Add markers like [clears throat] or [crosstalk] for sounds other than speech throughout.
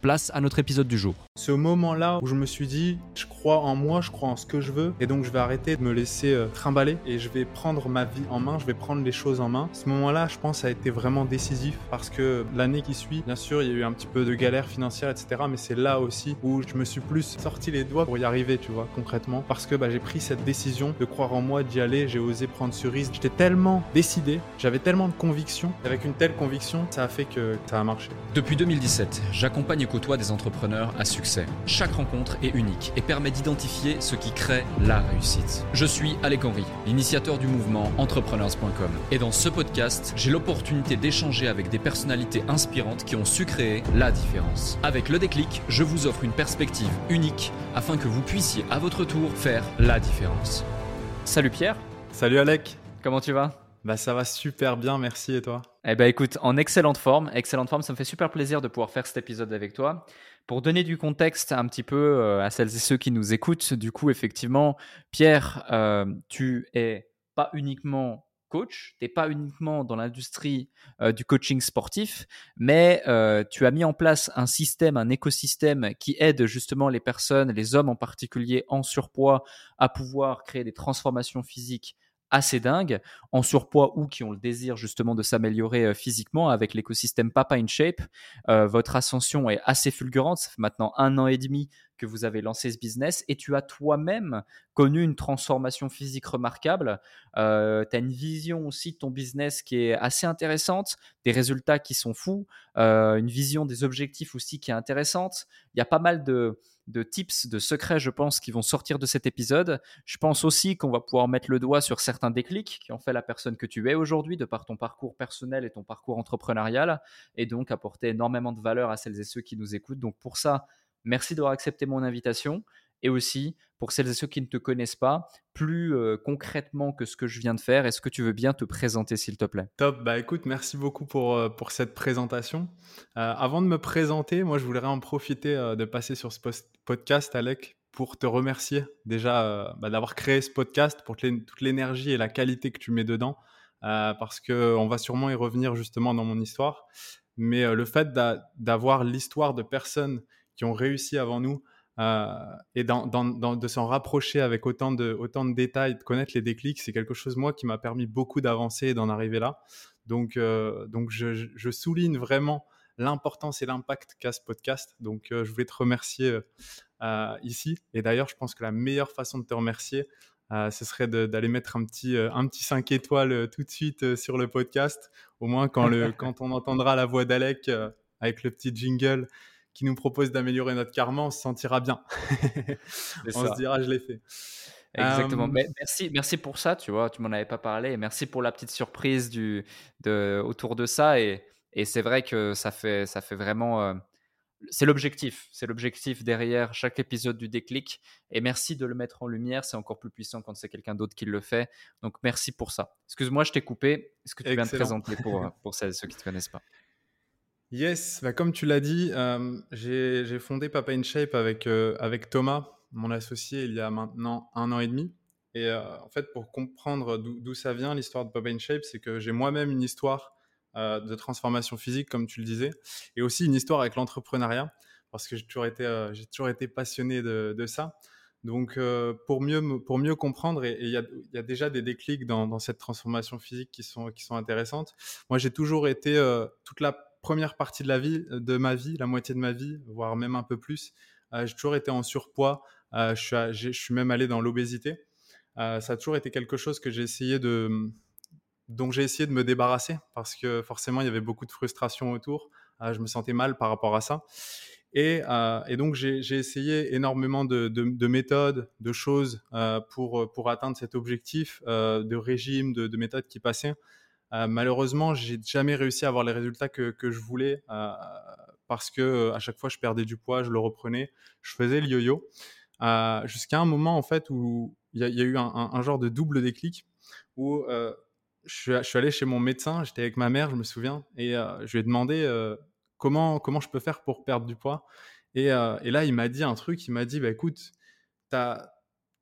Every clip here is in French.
place à notre épisode du jour. Ce moment-là où je me suis dit, je crois en moi, je crois en ce que je veux, et donc je vais arrêter de me laisser euh, trimballer et je vais prendre ma vie en main, je vais prendre les choses en main. Ce moment-là, je pense, a été vraiment décisif parce que l'année qui suit, bien sûr, il y a eu un petit peu de galère financière, etc. Mais c'est là aussi où je me suis plus sorti les doigts pour y arriver, tu vois, concrètement, parce que bah, j'ai pris cette décision de croire en moi, d'y aller, j'ai osé prendre ce risque. J'étais tellement décidé, j'avais tellement de conviction. Avec une telle conviction, ça a fait que ça a marché. Depuis 2017, j'accompagne et côtoie des entrepreneurs à succès. Chaque rencontre est unique et permet d'identifier ce qui crée la réussite. Je suis Alec Henry, l'initiateur du mouvement entrepreneurs.com. Et dans ce podcast, j'ai l'opportunité d'échanger avec des personnalités inspirantes qui ont su créer la différence. Avec le déclic, je vous offre une perspective unique afin que vous puissiez à votre tour faire la différence. Salut Pierre. Salut Alec. Comment tu vas? Bah ça va super bien, merci et toi? Eh ben écoute, en excellente forme, excellente forme, ça me fait super plaisir de pouvoir faire cet épisode avec toi. Pour donner du contexte un petit peu euh, à celles et ceux qui nous écoutent, du coup effectivement, Pierre, euh, tu es pas uniquement coach, tu n'es pas uniquement dans l'industrie euh, du coaching sportif, mais tu as mis en place un système, un écosystème qui aide justement les personnes, les hommes en particulier en surpoids, à pouvoir créer des transformations physiques assez dingues, en surpoids ou qui ont le désir justement de s'améliorer euh, physiquement avec l'écosystème Papa in Shape. Euh, votre ascension est assez fulgurante. Ça fait maintenant un an et demi que vous avez lancé ce business et tu as toi-même connu une transformation physique remarquable. Euh, tu as une vision aussi de ton business qui est assez intéressante, des résultats qui sont fous, une vision des objectifs aussi qui est intéressante. Il y a pas mal de, de tips, de secrets, je pense, qui vont sortir de cet épisode. Je pense aussi qu'on va pouvoir mettre le doigt sur certains déclics qui ont fait la personne que tu es aujourd'hui, de par ton parcours personnel et ton parcours entrepreneurial, et donc apporter énormément de valeur à celles et ceux qui nous écoutent. Donc pour ça, merci d'avoir accepté mon invitation. Et aussi, pour celles et ceux qui ne te connaissent pas, plus euh, concrètement que ce que je viens de faire, est-ce que tu veux bien te présenter, s'il te plaît? Top, bah écoute, merci beaucoup pour, euh, pour cette présentation. Euh, avant de me présenter, moi je voudrais en profiter de passer sur ce podcast, Alec, pour te remercier déjà bah, d'avoir créé ce podcast, pour toute l'énergie et la qualité que tu mets dedans, parce qu'on va sûrement y revenir justement dans mon histoire. Mais le fait d'avoir l'histoire de personnes qui ont réussi avant nous, euh, et dans, de s'en rapprocher avec autant de, autant de détails, de connaître les déclics, c'est quelque chose, moi, qui m'a permis beaucoup d'avancer et d'en arriver là. Donc, euh, donc je, souligne vraiment l'importance et l'impact qu'a ce podcast. Donc, euh, je voulais te remercier ici. Et d'ailleurs, je pense que la meilleure façon de te remercier, ce serait d'aller mettre un petit, un petit 5 étoiles tout de suite sur le podcast. Au moins, quand, le, [laughs] quand on entendra la voix d'Alec avec le petit jingle qui nous propose d'améliorer notre karma, on se sentira bien. [laughs] on se dira, je l'ai fait. Exactement. Euh, merci, merci pour ça. Tu vois, tu m'en avais pas parlé. Et merci pour la petite surprise du, de, autour de ça. Et, et c'est vrai que ça fait, ça fait vraiment. Euh, c'est l'objectif. C'est l'objectif derrière chaque épisode du déclic. Et merci de le mettre en lumière. C'est encore plus puissant quand c'est quelqu'un d'autre qui le fait. Donc merci pour ça. Excuse-moi, je t'ai coupé. Est-ce que tu viens de présenter pour, [laughs] pour celles ceux qui ne te connaissent pas? Yes, bah comme tu l'as dit, euh, j'ai fondé Papa in Shape avec, euh, avec Thomas, mon associé, il y a maintenant un an et demi. Et euh, en fait, pour comprendre d'où ça vient, l'histoire de Papa in Shape, c'est que j'ai moi-même une histoire de transformation physique, comme tu le disais, et aussi une histoire avec l'entrepreneuriat, parce que j'ai toujours, été, toujours été passionné de, ça. Donc, pour, mieux, pour mieux comprendre, et il y, a, déjà des déclics dans, cette transformation physique qui sont, qui sont intéressantes. Moi, j'ai toujours été, toute la première partie de, la vie, de ma vie, la moitié de ma vie, voire même un peu plus, euh, j'ai toujours été en surpoids. je, suis je, suis même allé dans l'obésité. ça a toujours été quelque chose que j'ai essayé de, dont j'ai essayé de me débarrasser parce que forcément, il y avait beaucoup de frustration autour. je me sentais mal par rapport à ça. Euh, et, donc, j'ai essayé énormément de, méthodes, de choses euh, pour, pour atteindre cet objectif, euh, de régime, de, méthodes qui passaient. Malheureusement, j'ai jamais réussi à avoir les résultats que, je voulais parce que à chaque fois, je perdais du poids, je le reprenais, je faisais le yo-yo. Jusqu'à un moment, en fait, où il y, a eu un, genre de double déclic où je suis, allé chez mon médecin, j'étais avec ma mère, je me souviens, et je lui ai demandé comment, comment je peux faire pour perdre du poids euh, et, là, il m'a dit un truc, il m'a dit, bah, écoute, as,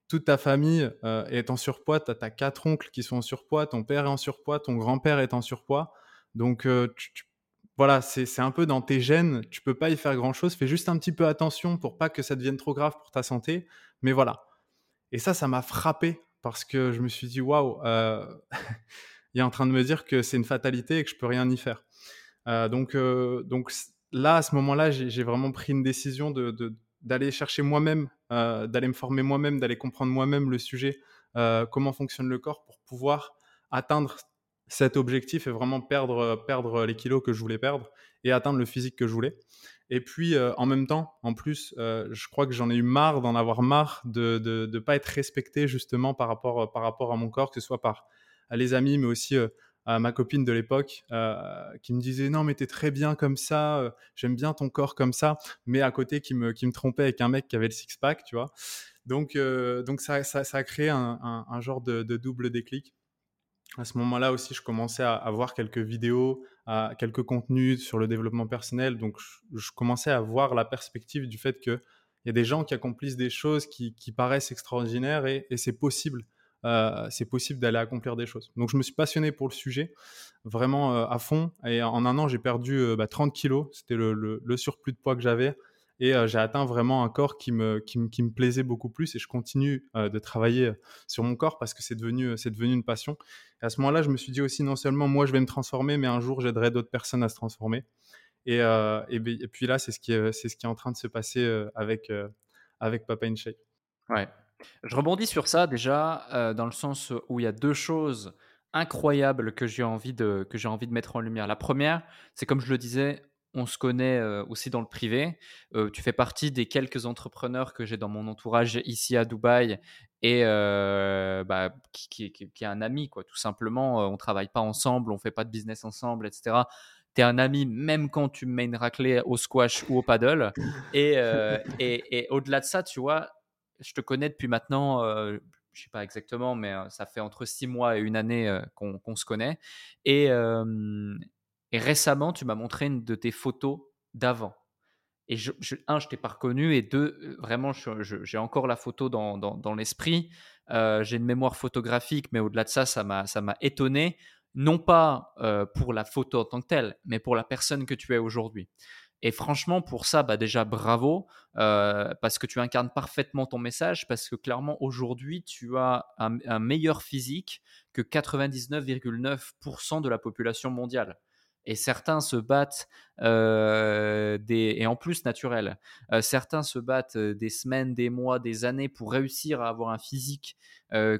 toute ta famille euh, est en surpoids, tu as, quatre oncles qui sont en surpoids, ton père est en surpoids, ton grand-père est en surpoids. Donc, euh, voilà, c'est un peu dans tes gènes, tu peux pas y faire grand-chose, fais juste un petit peu attention pour pas que ça devienne trop grave pour ta santé, mais voilà. Et ça, ça m'a frappé parce que je me suis dit, waouh, [laughs] il est en train de me dire que c'est une fatalité et que je peux rien y faire. Euh, donc, euh, donc là, à ce moment-là, j'ai vraiment pris une décision de, d'aller chercher moi-même, euh, d'aller me former moi-même, d'aller comprendre moi-même le sujet, comment fonctionne le corps pour pouvoir atteindre cet objectif et vraiment perdre, perdre les kilos que je voulais perdre et atteindre le physique que je voulais. Et puis, en même temps, en plus, je crois que j'en ai eu marre d'en avoir marre de ne pas être respecté justement par rapport, par rapport à mon corps, que ce soit par les amis, mais aussi ma copine de l'époque euh, qui me disait non mais t'es très bien comme ça, euh, j'aime bien ton corps comme ça, mais à côté qui me, qui me trompait avec un mec qui avait le six-pack, tu vois. Donc, euh, donc ça, ça, a créé un, un, genre de, double déclic. À ce moment-là aussi, je commençais à, voir quelques vidéos, à, quelques contenus sur le développement personnel. Donc, je, commençais à voir la perspective du fait qu'il y a des gens qui accomplissent des choses qui, qui paraissent extraordinaires et, et c'est possible. Euh, c'est possible d'aller accomplir des choses. Donc je me suis passionné pour le sujet vraiment euh, à fond et en un an j'ai perdu 30 euh, bah, kilos, c'était le, surplus de poids que j'avais et j'ai atteint vraiment un corps qui me, plaisait beaucoup plus et je continue de travailler sur mon corps parce que c'est devenu, une passion. Et à ce moment-là, je me suis dit aussi non seulement moi je vais me transformer, mais un jour j'aiderai d'autres personnes à se transformer. Et, puis là, c'est ce, qui est, en train de se passer avec, avec Papa in Shape. Ouais, je rebondis sur ça déjà, euh, dans le sens où il y a deux choses incroyables que j'ai envie de, envie de mettre en lumière. La première, c'est comme je le disais, on se connaît euh, aussi dans le privé. Euh, tu fais partie des quelques entrepreneurs que j'ai dans mon entourage ici à Dubaï et bah, qui, est un ami, quoi. Tout simplement, on travaille pas ensemble, on fait pas de business ensemble, etc. Tu es un ami même quand tu me mets une raclée au squash ou au paddle. Et, et au-delà de ça, tu vois, je te connais depuis maintenant, je euh, je sais pas exactement, mais ça fait entre six mois et une année qu'on se connaît. Et, récemment, tu m'as montré une de tes photos d'avant. Et je, un, je t'ai pas reconnu, et deux, vraiment, j'ai encore la photo dans, dans, l'esprit. j'ai une mémoire photographique, mais au-delà de ça, ça m'a étonné, non pas pour la photo en tant que telle, mais pour la personne que tu es aujourd'hui. Et franchement, pour ça, bah déjà bravo, euh, parce que tu incarnes parfaitement ton message, parce que clairement, aujourd'hui, tu as un, meilleur physique que 99,9% de la population mondiale. Et certains se battent, euh, des, et en plus naturel, euh, certains se battent des semaines, des mois, des années pour réussir à avoir un physique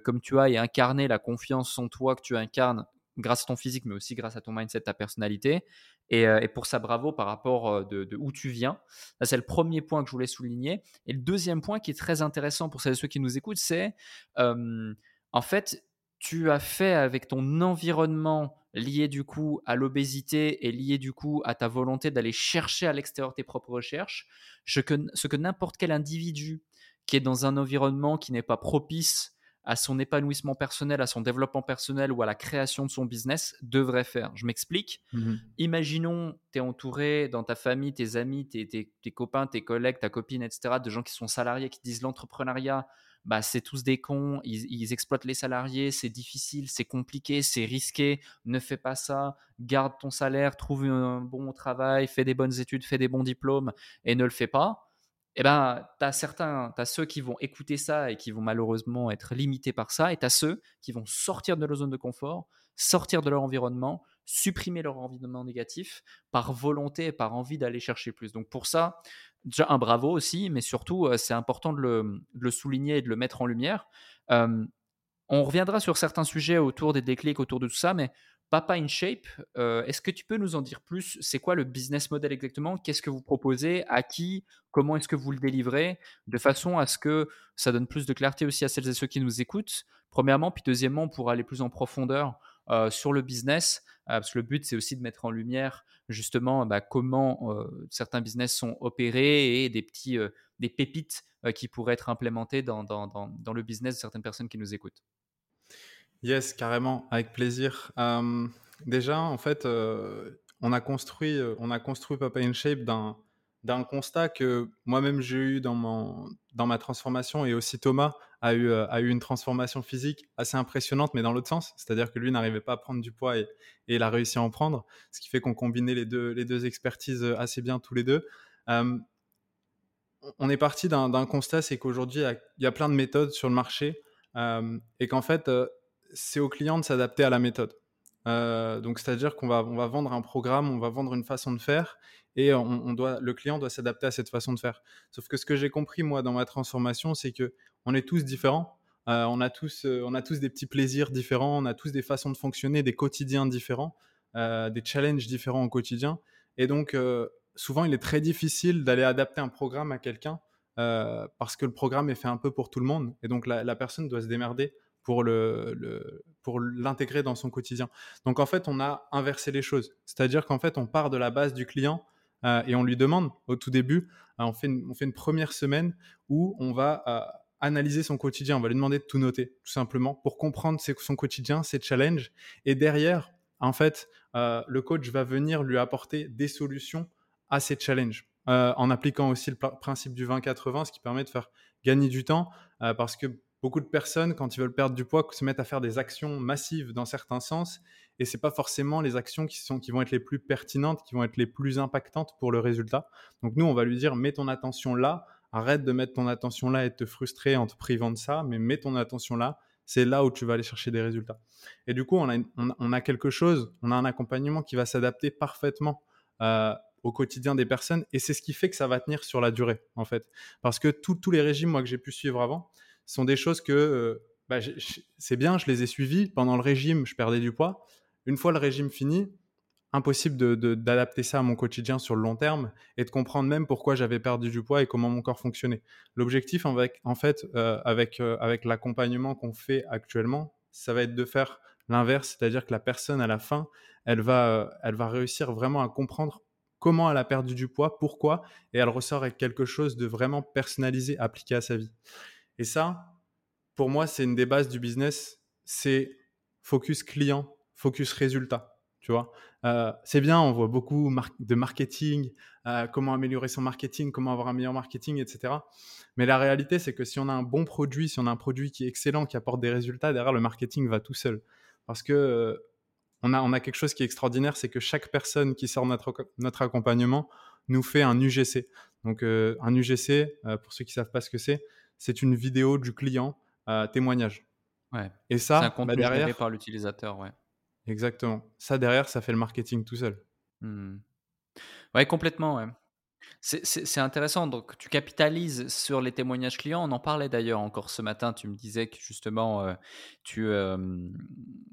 comme tu as et incarner la confiance en toi que tu incarnes grâce à ton physique, mais aussi grâce à ton mindset, ta personnalité. Euh, et, pour ça, bravo par rapport euh, de, où tu viens. c'est le premier point que je voulais souligner. Et le deuxième point qui est très intéressant pour ceux qui nous écoutent, c'est en fait, tu as fait avec ton environnement lié du coup à l'obésité et lié du coup à ta volonté d'aller chercher à l'extérieur tes propres recherches, ce que n'importe quel individu qui est dans un environnement qui n'est pas propice à son épanouissement personnel, à son développement personnel ou à la création de son business devrait faire. Je m'explique. Mmh Imaginons, tu es entouré dans ta famille, tes amis, tes, tes, copains, tes collègues, ta copine, etc., de gens qui sont salariés, qui disent l'entrepreneuriat, bah, c'est tous des cons, ils, exploitent les salariés, c'est difficile, c'est compliqué, c'est risqué, ne fais pas ça, garde ton salaire, trouve un bon travail, fais des bonnes études, fais des bons diplômes et ne le fais pas eh ben, tu as certains, as ceux qui vont écouter ça et qui vont malheureusement être limités par ça, et tu as ceux qui vont sortir de leur zone de confort, sortir de leur environnement, supprimer leur environnement négatif par volonté et par envie d'aller chercher plus. Donc pour ça, déjà un bravo aussi, mais surtout, euh, c'est important de le, souligner et de le mettre en lumière. Euh, on reviendra sur certains sujets autour des déclics, autour de tout ça, mais Papa in Shape, euh, est-ce que tu peux nous en dire plus? C'est quoi le business model exactement? Qu'est-ce que vous proposez? À qui? Comment est-ce que vous le délivrez? De façon à ce que ça donne plus de clarté aussi à celles et ceux qui nous écoutent, premièrement. Puis deuxièmement, pour aller plus en profondeur euh, sur le business, euh, parce que le but, c'est aussi de mettre en lumière justement bah, comment certains business sont opérés et des petits des pépites qui pourraient être implémentées dans, dans le business de certaines personnes qui nous écoutent. Yes, carrément, avec plaisir. déjà, en fait, on a construit, on a construit Papa in Shape d'un constat que moi-même j'ai eu dans, mon, dans ma transformation et aussi Thomas a eu, a eu une transformation physique assez impressionnante, mais dans l'autre sens. C'est-à-dire que lui n'arrivait pas à prendre du poids et, et, il a réussi à en prendre, ce qui fait qu'on combinait les deux, les deux expertises assez bien tous les deux. on est parti d'un constat, c'est qu'aujourd'hui, il y, a plein de méthodes sur le marché et qu'en fait, c'est au client de s'adapter à la méthode. Euh, donc, c'est-à-dire qu'on va, on va vendre un programme, on va vendre une façon de faire, et on, doit, le client doit s'adapter à cette façon de faire. Sauf que ce que j'ai compris moi dans ma transformation, c'est que on est tous différents. Euh, on a tous, euh, on a tous des petits plaisirs différents, on a tous des façons de fonctionner, des quotidiens différents, des challenges différents au quotidien. Et donc, souvent, il est très difficile d'aller adapter un programme à quelqu'un parce que le programme est fait un peu pour tout le monde, et donc la personne doit se démerder pour le, pour l'intégrer dans son quotidien. Donc en fait, on a inversé les choses. C'est-à-dire qu'en fait, on part de la base du client euh, et on lui demande au tout début, euh, on, fait une, on fait une première semaine où on va euh, analyser son quotidien. On va lui demander de tout noter, tout simplement, pour comprendre son quotidien, ses challenges. Et derrière, en fait, le coach va venir lui apporter des solutions à ces challenges. en appliquant aussi le principe du 20-80, ce qui permet de faire gagner du temps, parce que beaucoup de personnes, quand ils veulent perdre du poids, se mettent à faire des actions massives dans certains sens, et c'est pas forcément les actions qui, sont, qui vont être les plus pertinentes, qui vont être les plus impactantes pour le résultat. Donc nous, on va lui dire, mets ton attention là, arrête de mettre ton attention là et de te frustrer en te privant de ça, mais mets ton attention là, c'est là où tu vas aller chercher des résultats. Et du coup, on a, quelque chose, on a un accompagnement qui va s'adapter parfaitement euh, au quotidien des personnes, et c'est ce qui fait que ça va tenir sur la durée, en fait. Parce que tous les régimes, moi, que j'ai pu suivre avant, sont des choses que euh, bah, c'est bien, je les ai suivies. Pendant le régime, je perdais du poids. Une fois le régime fini, impossible d'adapter ça à mon quotidien sur le long terme et de comprendre même pourquoi j'avais perdu du poids et comment mon corps fonctionnait. L'objectif, en fait, euh, avec, euh, avec l'accompagnement qu'on fait actuellement, ça va être de faire l'inverse, c'est-à-dire que la personne, à la fin, elle va, elle va réussir vraiment à comprendre comment elle a perdu du poids, pourquoi, et elle ressort avec quelque chose de vraiment personnalisé, appliqué à sa vie. Et ça, pour moi, c'est une des bases du business. C'est focus client, focus résultat. Tu vois, euh, c'est bien, on voit beaucoup de marketing, euh, comment améliorer son marketing, comment avoir un meilleur marketing, etc. Mais la réalité, c'est que si on a un bon produit, si on a un produit qui est excellent, qui apporte des résultats, derrière le marketing va tout seul. Parce que euh, on, a, quelque chose qui est extraordinaire, c'est que chaque personne qui sort notre, notre accompagnement nous fait un UGC. Donc un UGC, pour ceux qui savent pas ce que c'est, c'est une vidéo du client euh, témoignage. Ouais. Et ça, c'est un contenu bah, derrière, par l'utilisateur, ouais. Exactement. Ça derrière, ça fait le marketing tout seul. Mmh. Ouais, complètement. Ouais. C'est intéressant. Donc, tu capitalises sur les témoignages clients. On en parlait d'ailleurs encore ce matin. Tu me disais que justement, euh, tu,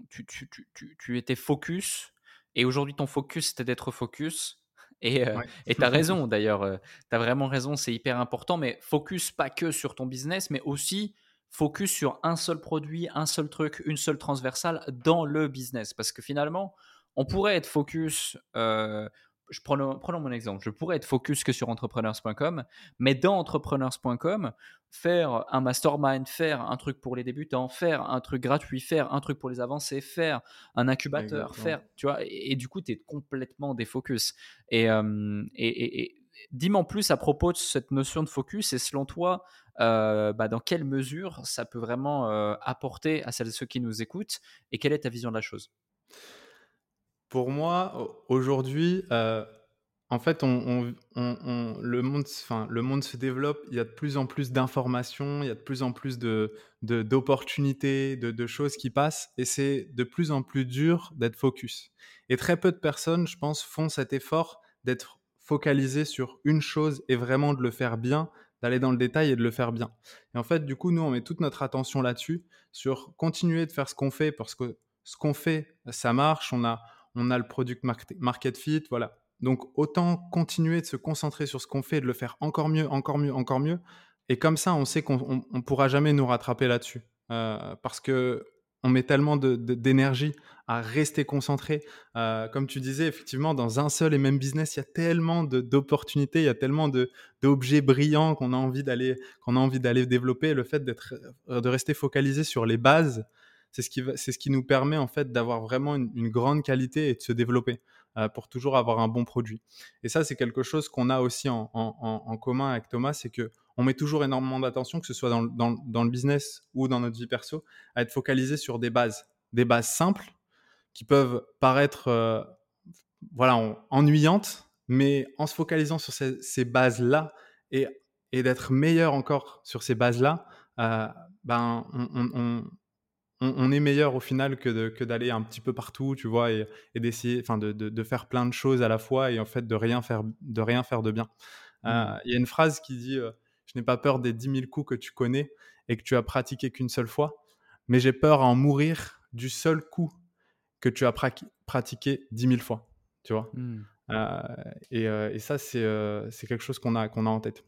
tu, tu, tu, tu, étais focus. Et aujourd'hui, ton focus, c'était d'être focus. Et euh, tu as raison d'ailleurs, euh, tu as vraiment raison, c'est hyper important, mais focus pas que sur ton business, mais aussi focus sur un seul produit, un seul truc, une seule transversale dans le business. Parce que finalement, on pourrait être focus euh, je prenons, mon exemple, je pourrais être focus que sur entrepreneurs.com, mais dans entrepreneurs.com, faire un mastermind, faire un truc pour les débutants, faire un truc gratuit, faire un truc pour les avancés, faire un incubateur, faire, tu vois, et, du coup, tu es complètement défocus. Et, euh, et, et, dis-moi en plus à propos de cette notion de focus, et selon toi, euh, bah, dans quelle mesure ça peut vraiment euh, apporter à celles et ceux qui nous écoutent, et quelle est ta vision de la chose? Pour moi, aujourd'hui, euh, en fait, le, monde, se développe, il y a de plus en plus d'informations, il y a de plus en plus d'opportunités, de, de, choses qui passent, et c'est de plus en plus dur d'être focus. Et très peu de personnes, je pense, font cet effort d'être focalisé sur une chose et vraiment de le faire bien, d'aller dans le détail et de le faire bien. Et en fait, du coup, nous, on met toute notre attention là-dessus, sur continuer de faire ce qu'on fait, parce que ce qu'on fait, ça marche, on a, on a le product market fit, voilà donc autant continuer de se concentrer sur ce qu'on fait, de le faire encore mieux, encore mieux, encore mieux. Et comme ça, on sait qu'on ne pourra jamais nous rattraper là-dessus. Euh, parce que on met tellement d'énergie à rester concentré. Euh, comme tu disais, effectivement, dans un seul et même business, il y a tellement d'opportunités, il y a tellement d'objets brillants qu'on a envie d'aller développer. Le fait de rester focalisé sur les bases, c'est ce qui c'est ce qui nous permet en fait d'avoir vraiment une, grande qualité et de se développer. Euh, pour toujours avoir un bon produit. Et ça, c'est quelque chose qu'on a aussi en, commun avec Thomas, c'est que on met toujours énormément d'attention, que ce soit dans, le business ou dans notre vie perso, à être focalisé sur des bases, des bases simples qui peuvent paraître euh, voilà, ennuyantes, mais en se focalisant sur ces, bases-là et, d'être meilleur encore sur ces bases-là, euh, ben, on, est meilleur au final que, d'aller un petit peu partout, tu vois, et, d'essayer, enfin, de, faire plein de choses à la fois et en fait de rien faire de, rien faire de bien. Euh, mmh. Il y a une phrase qui dit euh, Je n'ai pas peur des 10 000 coups que tu connais et que tu as pratiqué qu'une seule fois, mais j'ai peur à en mourir du seul coup que tu as pratiqué 10 000 fois, tu vois. Mmh. Euh, et, ça, c'est quelque chose qu'on a, qu'on a en tête.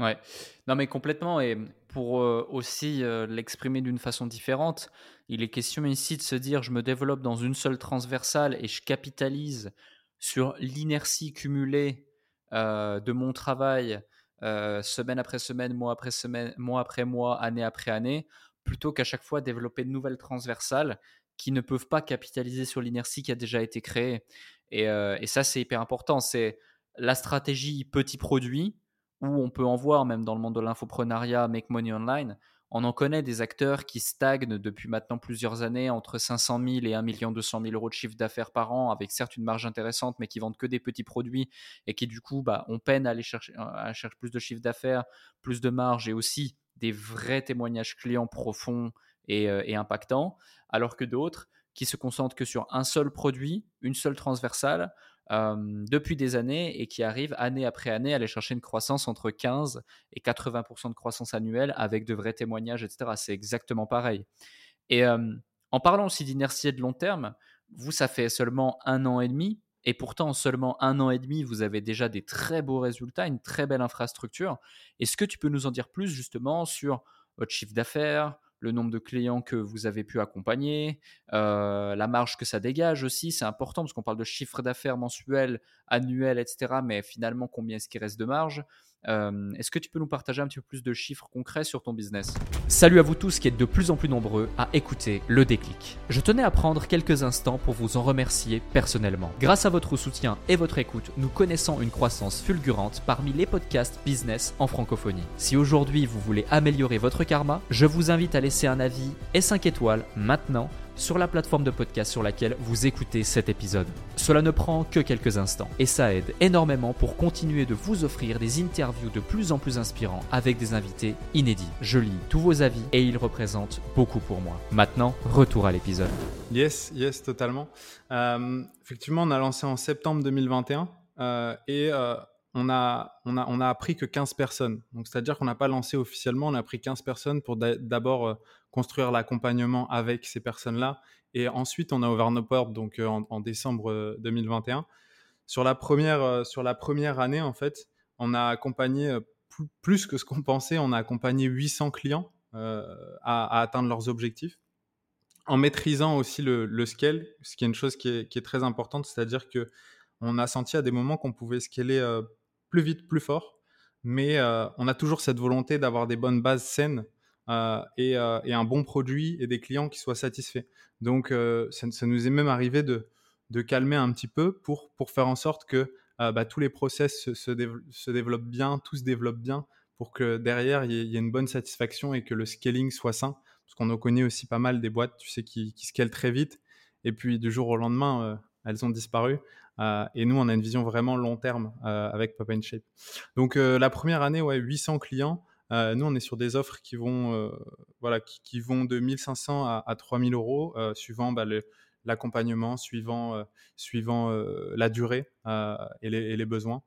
Ouais, non mais complètement. Et pour euh, aussi euh, l'exprimer d'une façon différente, il est question ici de se dire je me développe dans une seule transversale et je capitalise sur l'inertie cumulée euh, de mon travail semaine après semaine, mois après semaine, mois après mois, année après année, plutôt qu'à chaque fois développer de nouvelles transversales qui ne peuvent pas capitaliser sur l'inertie qui a déjà été créée. Et, et ça, c'est hyper important. C'est la stratégie petit produit où on peut en voir même dans le monde de l'infoprenariat, Make Money Online, on en connaît des acteurs qui stagnent depuis maintenant plusieurs années entre 500 000 et 1 200 000 euros de chiffre d'affaires par an, avec certes une marge intéressante, mais qui vendent que des petits produits et qui du coup, bah, peine à aller chercher, à chercher plus de chiffre d'affaires, plus de marge et aussi des vrais témoignages clients profonds et, euh, et impactants, alors que d'autres qui se concentrent que sur un seul produit, une seule transversale, depuis des années et qui arrive année après année à aller chercher une croissance entre 15 et 80% de croissance annuelle avec de vrais témoignages, etc. C'est exactement pareil. Et en parlant aussi d'inertie et de long terme, vous, ça fait seulement un an et demi. Et pourtant, en seulement un an et demi, vous avez déjà des très beaux résultats, une très belle infrastructure. Est-ce que tu peux nous en dire plus justement sur votre chiffre d'affaires, le nombre de clients que vous avez pu accompagner, euh, la marge que ça dégage aussi, c'est important parce qu'on parle de chiffre d'affaires mensuel, annuel, etc. Mais finalement, combien est-ce qu'il reste de marge? Euh, Est-ce que tu peux nous partager un petit peu plus de chiffres concrets sur ton business? Salut à vous tous qui êtes de plus en plus nombreux à écouter le déclic. Je tenais à prendre quelques instants pour vous en remercier personnellement. Grâce à votre soutien et votre écoute, nous connaissons une croissance fulgurante parmi les podcasts business en francophonie. Si aujourd'hui vous voulez améliorer votre karma, je vous invite à laisser un avis et 5 étoiles maintenant sur la plateforme de podcast sur laquelle vous écoutez cet épisode. Cela ne prend que quelques instants et ça aide énormément pour continuer de vous offrir des interviews de plus en plus inspirants avec des invités inédits. Je lis tous vos avis et ils représentent beaucoup pour moi. Maintenant, retour à l'épisode. Yes, yes, totalement. Euh, effectivement, on a lancé en septembre 2021 euh, et euh, on a, on, a, on a appris que 15 personnes. Donc, c'est-à-dire qu'on n'a pas lancé officiellement, on a pris 15 personnes pour d'abord construire l'accompagnement avec ces personnes-là. Et ensuite, on a ouvert nos portes donc, euh, en, décembre 2021. Euh, sur la, première, euh, sur la première année, en fait, on a accompagné plus, que ce qu'on pensait. On a accompagné 800 clients à, atteindre leurs objectifs en maîtrisant aussi le, scale, ce qui est une chose qui est, très importante, c'est-à-dire que on a senti à des moments qu'on pouvait scaler plus vite, plus fort, mais on a toujours cette volonté d'avoir des bonnes bases saines euh, euh, et, un bon produit et des clients qui soient satisfaits. Donc, euh, ça, nous est même arrivé de, calmer un petit peu pour, faire en sorte que bah, tous les process se, se, développent bien, tout se développe bien, pour que derrière, il y, ait une bonne satisfaction et que le scaling soit sain. Parce qu'on en connaît aussi pas mal des boîtes, tu sais, qui, qui scalent très vite. Et puis, du jour au lendemain, elles ont disparu. Et nous, on a une vision vraiment long terme avec Pop Shape. Donc la première année, ouais, 800 clients. nous, on est sur des offres qui vont, voilà, qui, vont de 1500 à, à 3000 euros, suivant bah, l'accompagnement, suivant, la durée et les, besoins.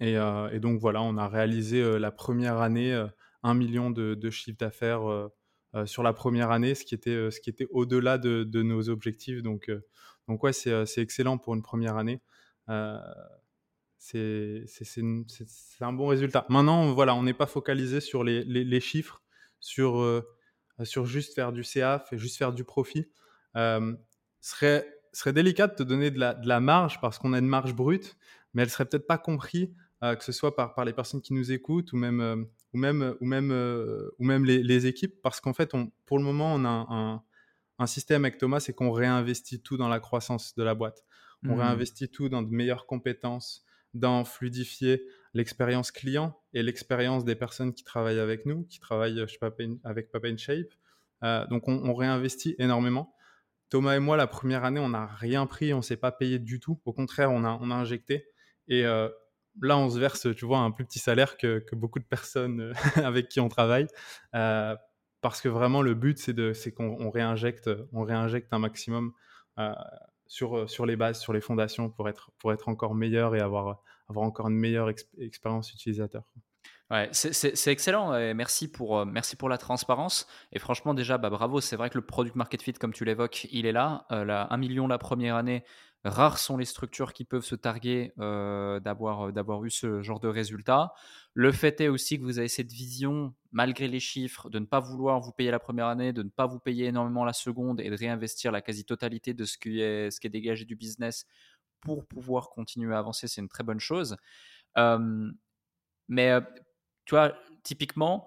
Et, donc voilà, on a réalisé la première année 1 million de, de chiffre d'affaires euh, sur la première année, ce qui était, euh, au-delà de, nos objectifs. Donc, euh, donc ouais, c'est excellent pour une première année. c'est un bon résultat. Maintenant, voilà, on n'est pas focalisé sur les, les, chiffres, sur, sur juste faire du CA, juste faire du profit. Euh, serait, serait délicat de te donner de la, de la marge parce qu'on a une marge brute, mais elle serait peut-être pas comprise que ce soit par, par les personnes qui nous écoutent ou même, ou même, ou même, euh, ou même les, équipes, parce qu'en fait, on, pour le moment, on a un système avec Thomas, c'est qu'on réinvestit tout dans la croissance de la boîte. On mmh. réinvestit tout dans de meilleures compétences, dans fluidifier l'expérience client et l'expérience des personnes qui travaillent avec nous, qui travaillent je sais pas, avec Papa in Shape. Euh, donc, on, réinvestit énormément. Thomas et moi, la première année, on n'a rien pris, on ne s'est pas payé du tout. Au contraire, on a, on a injecté. Et euh, là, on se verse, tu vois, un plus petit salaire que, beaucoup de personnes euh, [laughs] avec qui on travaille. Euh, parce que vraiment, le but, c'est qu'on réinjecte, on réinjecte un maximum euh, sur, sur les bases, sur les fondations pour être, pour être encore meilleur et avoir, avoir encore une meilleure expérience utilisateur. Ouais, c'est excellent. Merci, pour, merci pour la transparence. Et franchement, déjà, bah, bravo. C'est vrai que le product market fit, comme tu l'évoques, il est là. là. 1 million la première année, Rares sont les structures qui peuvent se targuer d'avoir, d'avoir eu ce genre de résultat. Le fait est aussi que vous avez cette vision, malgré les chiffres, de ne pas vouloir vous payer la première année, de ne pas vous payer énormément la seconde et de réinvestir la quasi-totalité de ce qui est, ce qui est dégagé du business pour pouvoir continuer à avancer. C'est une très bonne chose. mais tu vois, typiquement,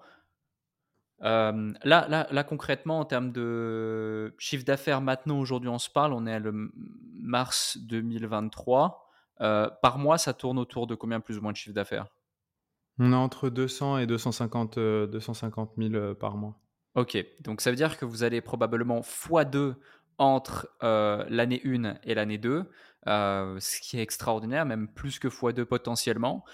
là, là, là, concrètement, en termes de chiffre d'affaires, maintenant, aujourd'hui, on se parle, on est à le mars 2023. par mois, ça tourne autour de combien plus ou moins de chiffre d'affaires? On est entre 200 et 250, 250 000 par mois. Ok, donc ça veut dire que vous allez probablement x2 entre l'année 1 et l'année 2, ce qui est extraordinaire, même plus que x2 potentiellement.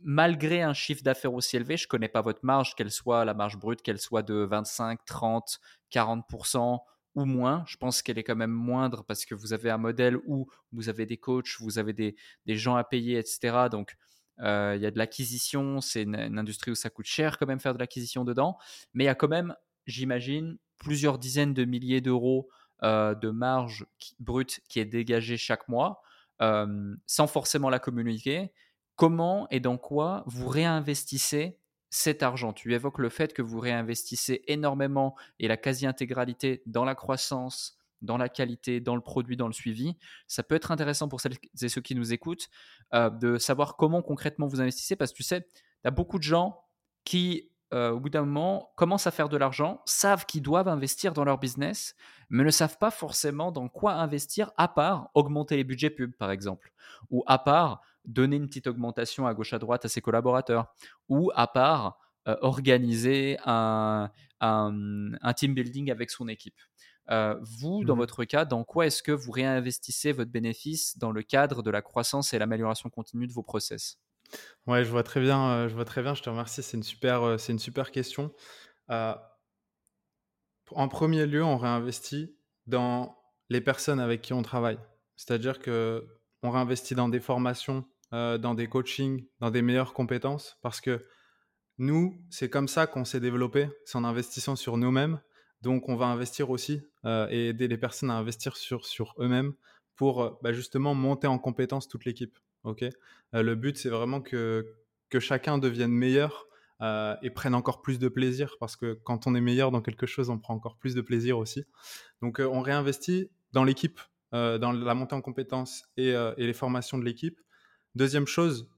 Malgré un chiffre d'affaires aussi élevé, je ne connais pas votre marge, qu'elle soit la marge brute, qu'elle soit de 25, 30, 40% ou moins. Je pense qu'elle est quand même moindre parce que vous avez un modèle où vous avez des coachs, vous avez des, gens à payer, etc. Donc, il y a de l'acquisition, c'est une, industrie où ça coûte cher quand même faire de l'acquisition dedans, mais il y a quand même, j'imagine, plusieurs dizaines de milliers d'euros euh, de marge brute qui est dégagée chaque mois, euh, sans forcément la communiquer, comment et dans quoi vous réinvestissez cet argent? Tu évoques le fait que vous réinvestissez énormément et la quasi-intégralité dans la croissance, dans la qualité, dans le produit, dans le suivi. Ça peut être intéressant pour celles et ceux qui nous écoutent euh, de savoir comment concrètement vous investissez parce que tu sais, il y a beaucoup de gens qui euh, au bout d'un moment, commencent à faire de l'argent, savent qu'ils doivent investir dans leur business, mais ne savent pas forcément dans quoi investir, à part augmenter les budgets pub, par exemple, ou à part donner une petite augmentation à gauche à droite à ses collaborateurs, ou à part euh, organiser un, team building avec son équipe. Euh, vous, dans mmh votre cas, dans quoi est-ce que vous réinvestissez votre bénéfice dans le cadre de la croissance et l'amélioration continue de vos process? Ouais, je vois très bien, euh, je vois très bien, je te remercie, c'est une super, euh, c'est une super question. Euh, en premier lieu, on réinvestit dans les personnes avec qui on travaille. C'est-à-dire que on réinvestit dans des formations, dans des coachings, dans des meilleures compétences parce que nous, c'est comme ça qu'on s'est développé, c'est en investissant sur nous-mêmes. Donc on va investir aussi, et aider les personnes à investir sur sur eux-mêmes pour, bah, justement monter en compétence toute l'équipe. OK. le but, c'est vraiment que, chacun devienne meilleur et prenne encore plus de plaisir parce que quand on est meilleur dans quelque chose, on prend encore plus de plaisir aussi. Donc, on réinvestit dans l'équipe, dans la montée en compétences et, et les formations de l'équipe. Deuxième chose,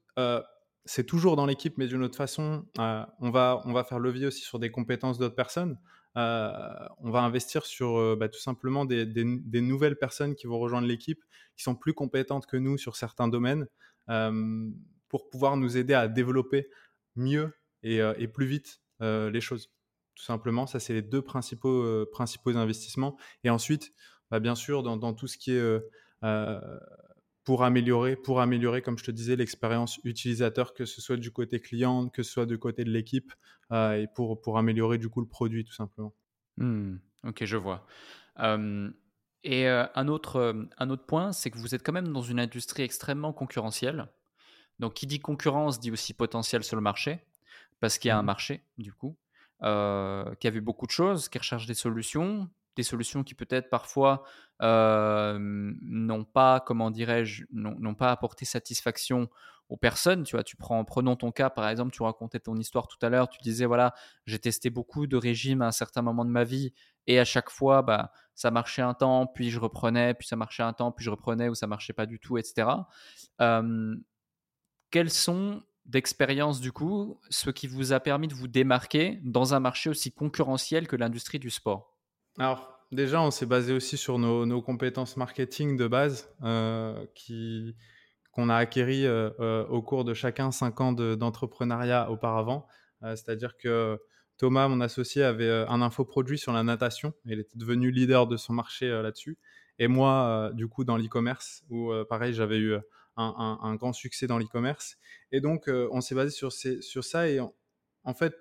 c'est toujours dans l'équipe, mais d'une autre façon, on, va, on va faire levier aussi sur des compétences d'autres personnes. On va investir sur bah, tout simplement des, nouvelles personnes qui vont rejoindre l'équipe, qui sont plus compétentes que nous sur certains domaines, pour pouvoir nous aider à développer mieux et, plus vite les choses. Tout simplement, ça c'est les deux principaux, principaux investissements. Et ensuite, bah, bien sûr, dans, dans, tout ce qui est pour améliorer, pour améliorer, comme je te disais, l'expérience utilisateur, que ce soit du côté client, que ce soit du côté de l'équipe, et pour, pour améliorer du coup le produit tout simplement. Mmh. ok, je vois. et un, autre, un autre point, c'est que vous êtes quand même dans une industrie extrêmement concurrentielle. Donc, qui dit concurrence dit aussi potentiel sur le marché, parce qu'il y a un mmh marché, du coup, qui a vu beaucoup de choses, qui recherche des solutions, des solutions qui peut-être parfois n'ont pas, comment dirais-je, n'ont pas apporté satisfaction aux personnes. Tu vois, tu prends, prenons ton cas par exemple, tu racontais ton histoire tout à l'heure, tu disais voilà, j'ai testé beaucoup de régimes à un certain moment de ma vie et à chaque fois, bah, ça marchait un temps, puis je reprenais, puis ça marchait un temps, puis je reprenais ou ça marchait pas du tout, etc. quels sont d'expérience du coup ce qui vous a permis de vous démarquer dans un marché aussi concurrentiel que l'industrie du sport? Alors, déjà, on s'est basé aussi sur nos, compétences marketing de base euh, qui, qu'on a acquéries euh, euh, au cours de chacun cinq ans d'entrepreneuriat auparavant. C'est-à-dire que Thomas, mon associé, avait un infoproduit sur la natation. Il était devenu leader de son marché là-dessus. Et moi, du coup, dans l'e-commerce, où pareil, j'avais eu un, grand succès dans l'e-commerce. Et donc, on s'est basé sur, ça. Et en fait,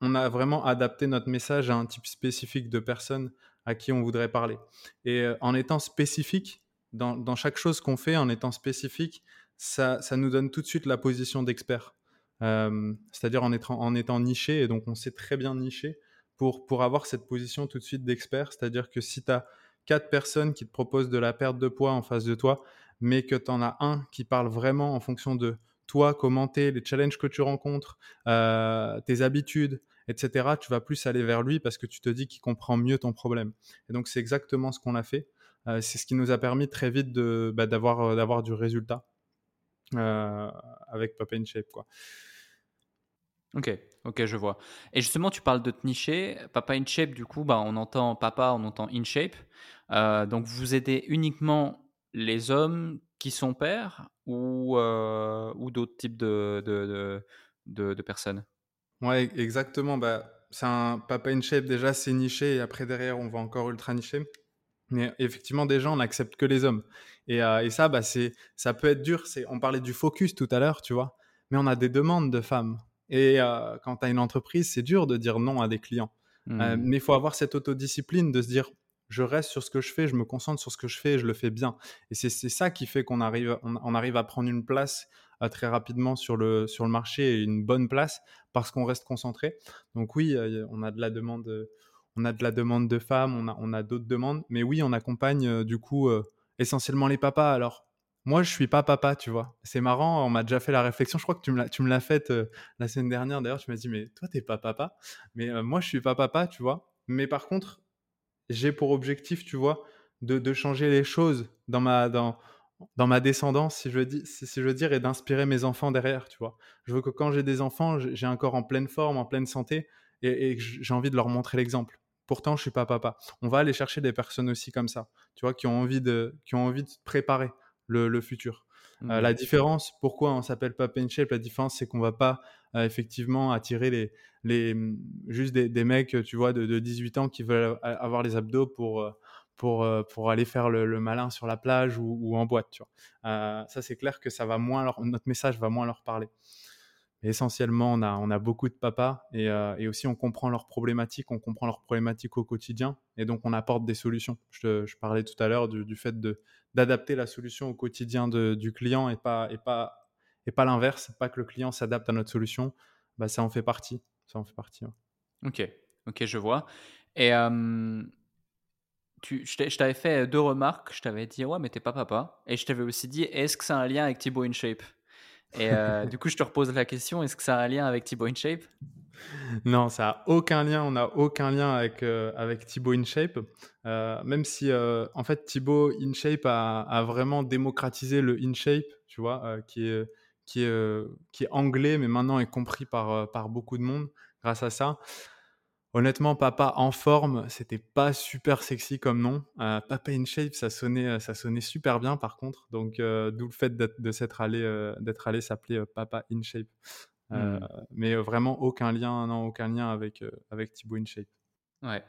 on a vraiment adapté notre message à un type spécifique de personnes à qui on voudrait parler. Et euh, en étant spécifique, dans, chaque chose qu'on fait, en étant spécifique, ça, nous donne tout de suite la position d'expert. Euh, c'est-à-dire en étant, en étant niché, et donc on sait très bien nicher pour, pour avoir cette position tout de suite d'expert. C'est-à-dire que si tu as quatre personnes qui te proposent de la perte de poids en face de toi, mais que tu en as un qui parle vraiment en fonction de toi, commenter les challenges que tu rencontres, euh, tes habitudes, etc., tu vas plus aller vers lui parce que tu te dis qu'il comprend mieux ton problème. Et donc, c'est exactement ce qu'on a fait. Euh, c'est ce qui nous a permis très vite de, bah, d'avoir, euh, d'avoir du résultat avec Papa in Shape. Quoi. Ok, ok, je vois. Et justement, tu parles de te nicher. Papa in Shape, du coup, bah, on entend papa, on entend in shape. donc, vous aidez uniquement les hommes qui sont pères ou, euh, ou d'autres types de, de, de, de, personnes? Ouais, exactement. Bah, c'est un papa in shape déjà, c'est niché et après derrière, on va encore ultra nicher. Mais effectivement, déjà, on n'accepte que les hommes. Et, euh, et ça, bah, c'est, ça peut être dur. C'est, on parlait du focus tout à l'heure, tu vois. Mais on a des demandes de femmes. Et euh, quand tu as une entreprise, c'est dur de dire non à des clients. Mmh. mais il faut avoir cette autodiscipline de se dire je reste sur ce que je fais, je me concentre sur ce que je fais et je le fais bien. Et c'est ça qui fait qu'on arrive, on, arrive à prendre une place euh, très rapidement sur le, sur le marché et une bonne place parce qu'on reste concentré. Donc oui, on a de la demande, on a de la demande de femmes, on a, on a d'autres demandes, mais oui, on accompagne euh, du coup euh, essentiellement les papas. Alors moi, je suis pas papa, tu vois. C'est marrant, on m'a déjà fait la réflexion. Je crois que tu me l'as faite la semaine dernière. D'ailleurs, tu m'as dit, mais toi, t'es pas papa. Mais moi, je suis pas papa, tu vois. Mais par contre, j'ai pour objectif, tu vois, de, de, changer les choses dans ma, dans, dans ma descendance, si je, veux dire, si, je veux dire, et d'inspirer mes enfants derrière, tu vois. Je veux que quand j'ai des enfants, j'ai un corps en pleine forme, en pleine santé, et, et j'ai envie de leur montrer l'exemple. Pourtant, je suis pas papa. On va aller chercher des personnes aussi comme ça, tu vois, qui ont envie de, qui ont envie de préparer le, le futur. Euh, la mmh. différence, pourquoi on s'appelle pas Pain Shape La différence, c'est qu'on va pas euh, effectivement attirer les, les, mmh, juste des, des, mecs, tu vois, de, de, 18 ans qui veulent avoir les abdos pour, euh, pour, pour aller faire le, malin sur la plage ou, ou en boîte. Tu vois. ça, c'est clair que ça va moins leur, notre message va moins leur parler essentiellement, on a, beaucoup de papas et, euh, et, aussi on comprend leurs problématiques, on comprend leurs problématiques au quotidien et donc on apporte des solutions. Je, parlais tout à l'heure du, fait d'adapter la solution au quotidien du client et pas, l'inverse, pas que le client s'adapte à notre solution. Bah, ça en fait partie. Ça en fait partie. Ok, ok, je vois. Tu, je t'avais fait deux remarques. Je t'avais dit, ouais, mais t'es pas papa. Et je t'avais aussi dit, est-ce que c'est un lien avec Thibaut InShape? Et euh, du coup, je te repose la question est-ce que ça a un lien avec Thibaut InShape? Non, ça n'a aucun lien. On n'a aucun lien avec, euh, Thibaut InShape. Euh, même si, en fait, Thibaut InShape a, vraiment démocratisé le InShape, tu vois, qui, est, anglais, mais maintenant est compris par beaucoup de monde grâce à ça. Honnêtement, Papa en forme, c'était pas super sexy comme nom. Euh, Papa in shape, ça sonnait, euh, ça sonnait super bien par contre. Donc, euh, d'où le fait de s'être allé, d'être allé s'appeler Papa in shape. Mmh. Mais vraiment aucun lien, non, aucun lien avec avec Thibaut in shape. Ouais.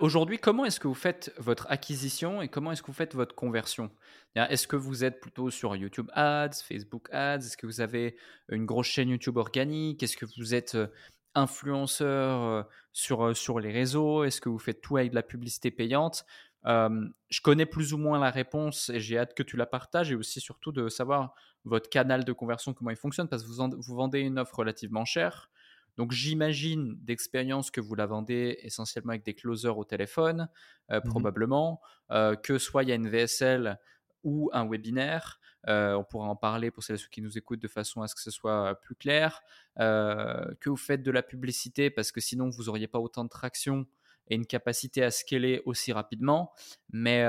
Aujourd'hui, comment est-ce que vous faites votre acquisition et comment est-ce que vous faites votre conversion? est-ce que vous êtes plutôt sur YouTube Ads, Facebook Ads? Est-ce que vous avez une grosse chaîne YouTube organique? Est-ce que vous êtes, influenceur, sur, sur les réseaux? Est-ce que vous faites tout avec de la publicité payante? Je connais plus ou moins la réponse et j'ai hâte que tu la partages et aussi surtout de savoir votre canal de conversion, comment il fonctionne parce que vous vous vendez une offre relativement chère. Donc j'imagine d'expérience que vous la vendez essentiellement avec des closers au téléphone, euh, Mmh probablement, euh, que soit il y a une VSL ou un webinaire. Euh, on pourra en parler pour celles ceux qui nous écoutent de façon à ce que ce soit plus clair. que vous faites de la publicité parce que sinon vous n'auriez pas autant de traction et une capacité à scaler aussi rapidement. Mais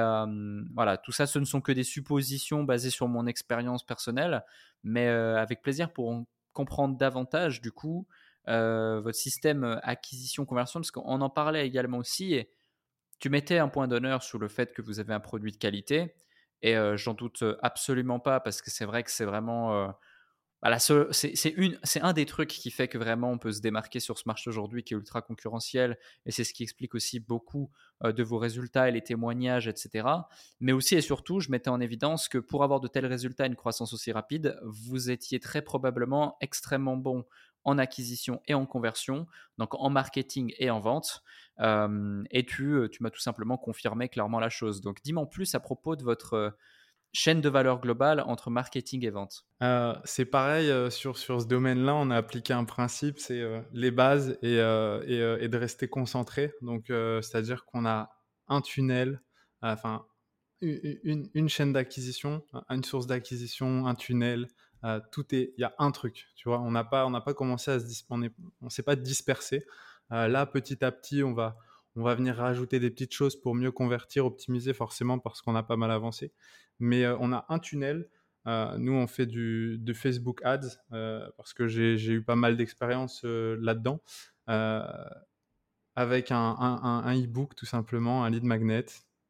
voilà, tout ça, ce ne sont que des suppositions basées sur mon expérience personnelle, mais avec plaisir pour en comprendre davantage du coup euh, votre système euh, acquisition-conversion, parce qu'on en parlait également aussi, et tu mettais un point d'honneur sur le fait que vous avez un produit de qualité, et j'en doute absolument pas, parce que c'est vrai que c'est vraiment bah, c'est un des trucs qui fait que vraiment on peut se démarquer sur ce marché aujourd'hui qui est ultra concurrentiel et c'est ce qui explique aussi beaucoup de vos résultats et les témoignages, etc. Mais aussi et surtout, je mettais en évidence que pour avoir de tels résultats une croissance aussi rapide, vous étiez très probablement extrêmement bon en acquisition et en conversion, donc en marketing et en vente. Euh, et tu, euh, tu m'as tout simplement confirmé clairement la chose. Donc dis-moi en plus à propos de votre chaîne de valeur globale entre marketing et vente euh, C'est pareil, euh, sur, sur ce domaine-là, on a appliqué un principe, c'est euh, les bases et, et, et, de rester concentré. Donc, c'est-à-dire qu'on a un tunnel, enfin, une, une, chaîne d'acquisition, une source d'acquisition, un tunnel, tout est, il y a un truc, tu vois. On n'a pas, on n'a pas commencé à se, on, on s'est pas dispersé. là, petit à petit, on va, on va venir rajouter des petites choses pour mieux convertir, optimiser forcément parce qu'on a pas mal avancé. Mais euh, on a un tunnel. Euh, nous, on fait du, Facebook Ads euh, parce que j'ai eu pas mal d'expérience là-dedans. avec un, e-book tout simplement, un lead magnet.